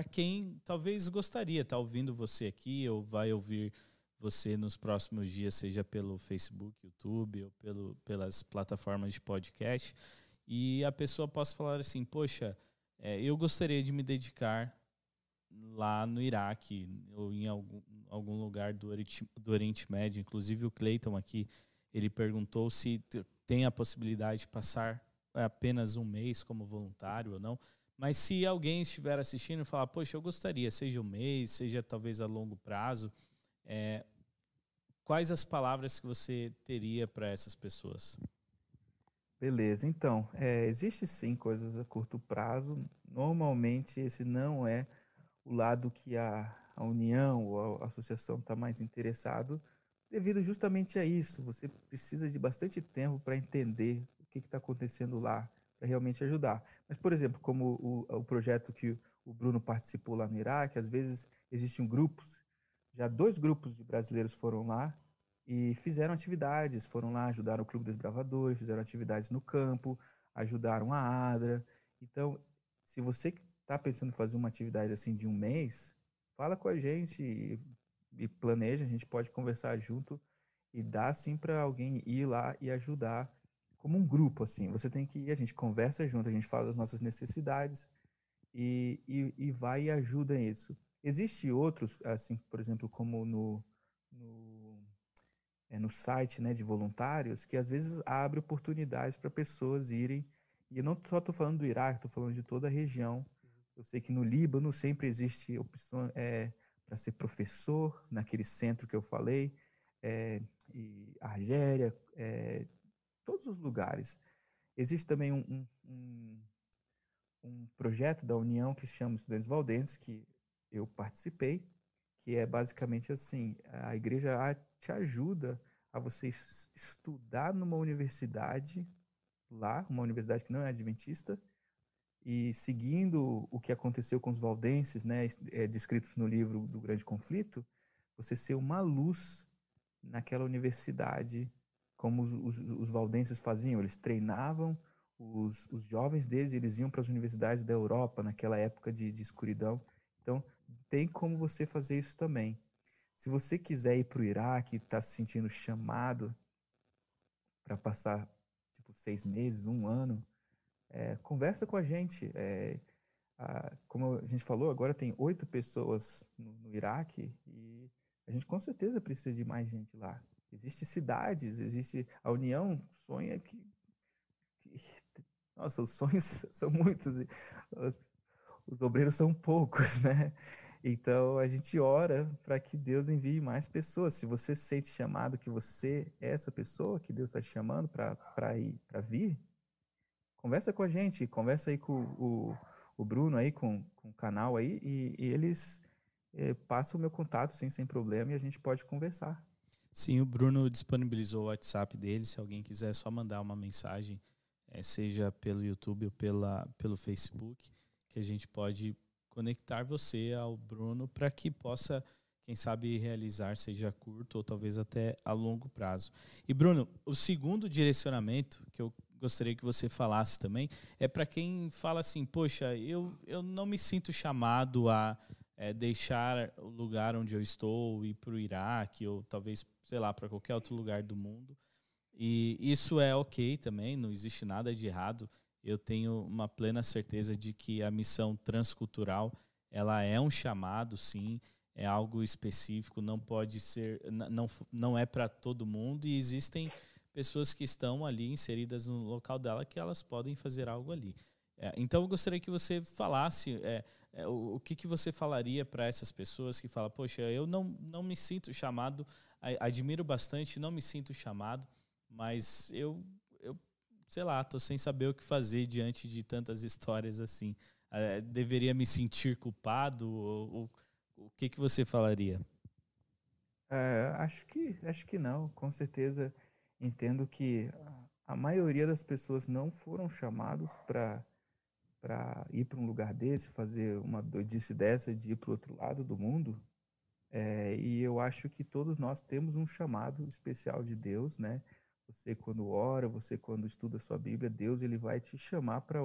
S1: quem talvez gostaria tá ouvindo você aqui ou vai ouvir você nos próximos dias, seja pelo Facebook, YouTube ou pelo, pelas plataformas de podcast, e a pessoa possa falar assim: Poxa, é, eu gostaria de me dedicar lá no Iraque ou em algum, algum lugar do Oriente, do Oriente Médio. Inclusive, o Cleiton aqui ele perguntou se tem a possibilidade de passar apenas um mês como voluntário ou não. Mas se alguém estiver assistindo e falar, poxa, eu gostaria, seja um mês, seja talvez a longo prazo, É, quais as palavras que você teria para essas pessoas?
S3: Beleza, então, é, existe sim coisas a curto prazo. Normalmente esse não é o lado que a, a união ou a, associação está mais interessado, devido justamente a isso. Você precisa de bastante tempo para entender o que está acontecendo lá, para realmente ajudar. Mas, por exemplo, como o, o projeto que o Bruno participou lá no Iraque, às vezes existem grupos, já dois grupos de brasileiros foram lá e fizeram atividades, foram lá, ajudaram o Clube dos Bravadores, fizeram atividades no campo, ajudaram a ADRA. Então, se você está pensando em fazer uma atividade assim de um mês, fala com a gente e, e planeja, a gente pode conversar junto e dar assim para alguém ir lá e ajudar como um grupo assim. Você tem que ir, a gente conversa junto, a gente fala das nossas necessidades e, e, e vai e ajuda nisso. Existem outros, assim, por exemplo, como no, no é, no site né, de voluntários que às vezes abre oportunidades para pessoas irem. E eu não só estou falando do Iraque, estou falando de toda a região. Eu sei que no Líbano sempre existe opção é, para ser professor, naquele centro que eu falei, é, e Argélia, é, todos os lugares. Existe também um, um, um, projeto da União que se chama Estudantes Valdenses, que eu participei, que é basicamente assim, a igreja te ajuda a você estudar numa universidade lá, uma universidade que não é adventista, e seguindo o que aconteceu com os valdenses, né, é, descritos no livro do Grande Conflito, você ser uma luz naquela universidade, como os, os, os valdenses faziam. Eles treinavam os, os jovens deles, eles iam para as universidades da Europa naquela época de, de escuridão. Então, tem como você fazer isso também. Se você quiser ir para o Iraque, está se sentindo chamado para passar tipo seis meses, um ano, é, conversa com a gente. É, a, como a gente falou, agora tem oito pessoas no, no, Iraque e a gente com certeza precisa de mais gente lá. Existem cidades, existe a União sonha que, que nossa, os sonhos são muitos, os, os obreiros são poucos, né? Então a gente ora para que Deus envie mais pessoas. Se você sente chamado que você é essa pessoa que Deus está te chamando para ir para vir, conversa com a gente, conversa aí com o, o Bruno aí com, com o canal aí e, e eles é, passam o meu contato sim, sem problema e a gente pode conversar.
S1: Sim, o Bruno disponibilizou o WhatsApp dele. Se alguém quiser só mandar uma mensagem, é, seja pelo YouTube ou pela, pelo Facebook, que a gente pode conectar você ao Bruno para que possa, quem sabe, realizar, seja curto ou talvez até a longo prazo. E, Bruno, o segundo direcionamento que eu gostaria que você falasse também é para quem fala assim: poxa, eu, eu não me sinto chamado a é, deixar o lugar onde eu estou, ir para o Iraque ou talvez, sei lá, para qualquer outro lugar do mundo. E isso é ok também, não existe nada de errado eu tenho uma plena certeza de que a missão transcultural ela é um chamado, sim, é algo específico, não pode ser, não, não é para todo mundo e existem pessoas que estão ali inseridas no local dela que elas podem fazer algo ali. É, então eu gostaria que você falasse é, é, o, o, que, que você falaria para essas pessoas que falam, poxa, eu não, não me sinto chamado, admiro bastante, não me sinto chamado, mas eu sei lá, tô sem saber o que fazer diante de tantas histórias assim. É, deveria me sentir culpado? Ou, ou, o que, que você falaria?
S3: É, acho que acho que não. Com certeza entendo que a maioria das pessoas não foram chamados para para ir para um lugar desse, fazer uma doidice dessa de ir para o outro lado do mundo. É, e eu acho que todos nós temos um chamado especial de Deus, né? Você quando ora, você quando estuda a sua Bíblia, Deus ele vai te chamar para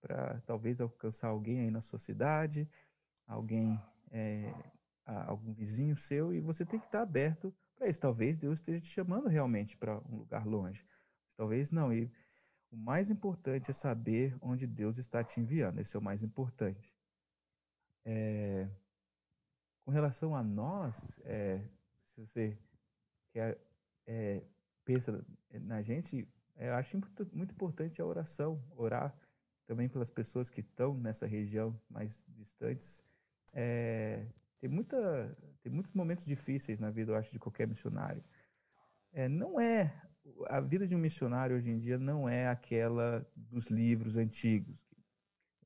S3: para talvez alcançar alguém aí na sua cidade, alguém é, algum vizinho seu e você tem que estar aberto para isso. Talvez Deus esteja te chamando realmente para um lugar longe, talvez não. E o mais importante é saber onde Deus está te enviando. Esse é o mais importante. É, com relação a nós, é, se você quer é, pensa na gente, eu acho muito, muito importante a oração, orar também pelas pessoas que estão nessa região mais distantes. É, tem muita tem muitos momentos difíceis na vida, eu acho, de qualquer missionário. É, não é a vida de um missionário hoje em dia não é aquela dos livros antigos.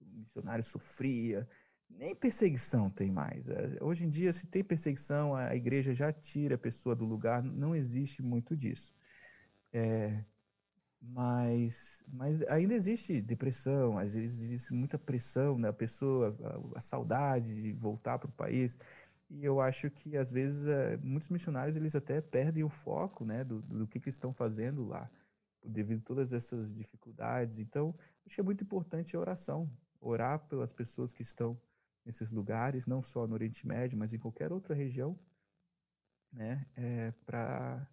S3: O missionário sofria, nem perseguição tem mais. É, hoje em dia, se tem perseguição, a igreja já tira a pessoa do lugar, não existe muito disso. É, mas, mas ainda existe depressão, às vezes existe muita pressão na pessoa, a, a saudade de voltar para o país. E eu acho que às vezes é, muitos missionários eles até perdem o foco, né, do, do que, que eles estão fazendo lá, devido a todas essas dificuldades. Então, acho que é muito importante a oração, orar pelas pessoas que estão nesses lugares, não só no Oriente Médio, mas em qualquer outra região, né, é, para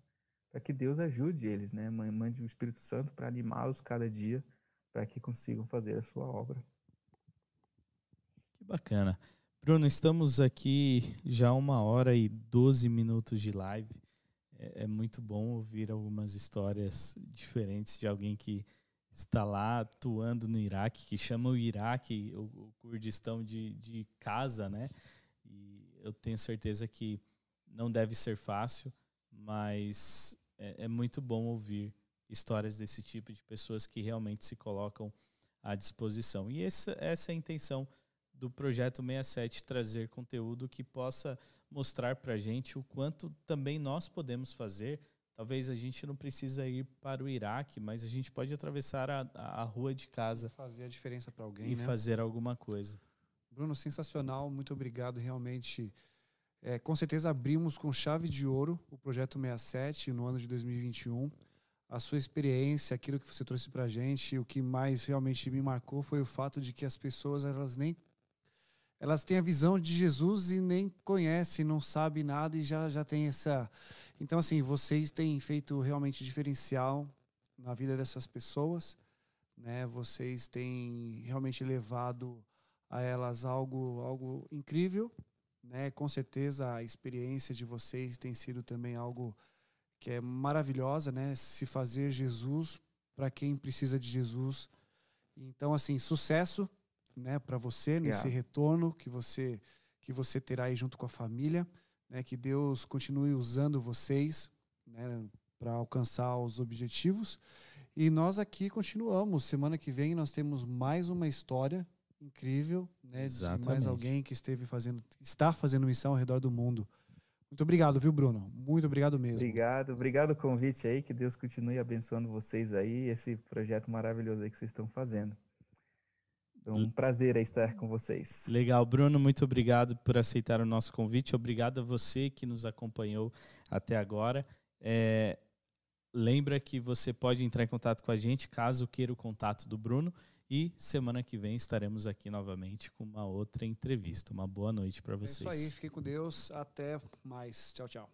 S3: para que Deus ajude eles, né, mande o Espírito Santo para animá-los cada dia, para que consigam fazer a sua obra.
S1: Que bacana. Bruno, estamos aqui já uma hora e 12 minutos de live. É, é, muito bom ouvir algumas histórias diferentes de alguém que está lá atuando no Iraque, que chama o Iraque, o, o Kurdistão de, de casa, né? E eu tenho certeza que não deve ser fácil, mas é, é muito bom ouvir histórias desse tipo de pessoas que realmente se colocam à disposição. E essa, essa é a intenção do projeto 67 trazer conteúdo que possa mostrar para a gente o quanto também nós podemos fazer. Talvez a gente não precisa ir para o Iraque, mas a gente pode atravessar a, a rua de casa.
S2: Fazer a diferença para alguém.
S1: E
S2: né?
S1: fazer alguma coisa.
S2: Bruno, sensacional. Muito obrigado. Realmente, é, com certeza abrimos com chave de ouro o projeto 67 no ano de 2021. A sua experiência, aquilo que você trouxe para a gente, o que mais realmente me marcou foi o fato de que as pessoas elas nem elas têm a visão de Jesus e nem conhecem, não sabem nada e já, já tem essa. Então, assim, vocês têm feito realmente diferencial na vida dessas pessoas, né? Vocês têm realmente levado a elas algo, algo incrível, né? Com certeza a experiência de vocês tem sido também algo que é maravilhosa, né? Se fazer Jesus para quem precisa de Jesus. Então, assim, sucesso né, para você nesse yeah. retorno que você que você terá aí junto com a família, né, que Deus continue usando vocês, né, para alcançar os objetivos. E nós aqui continuamos. Semana que vem nós temos mais uma história incrível, né, Exatamente. de mais alguém que esteve fazendo, está fazendo missão ao redor do mundo. Muito obrigado, viu, Bruno? Muito obrigado mesmo.
S3: Obrigado, obrigado o convite aí, que Deus continue abençoando vocês aí, esse projeto maravilhoso aí que vocês estão fazendo. Então, um prazer estar com vocês.
S1: Legal, Bruno, muito obrigado por aceitar o nosso convite. Obrigado a você que nos acompanhou até agora. É, lembra que você pode entrar em contato com a gente caso queira o contato do Bruno. E semana que vem estaremos aqui novamente com uma outra entrevista. Uma boa noite para vocês.
S2: É isso aí, fique com Deus. Até mais. Tchau, tchau.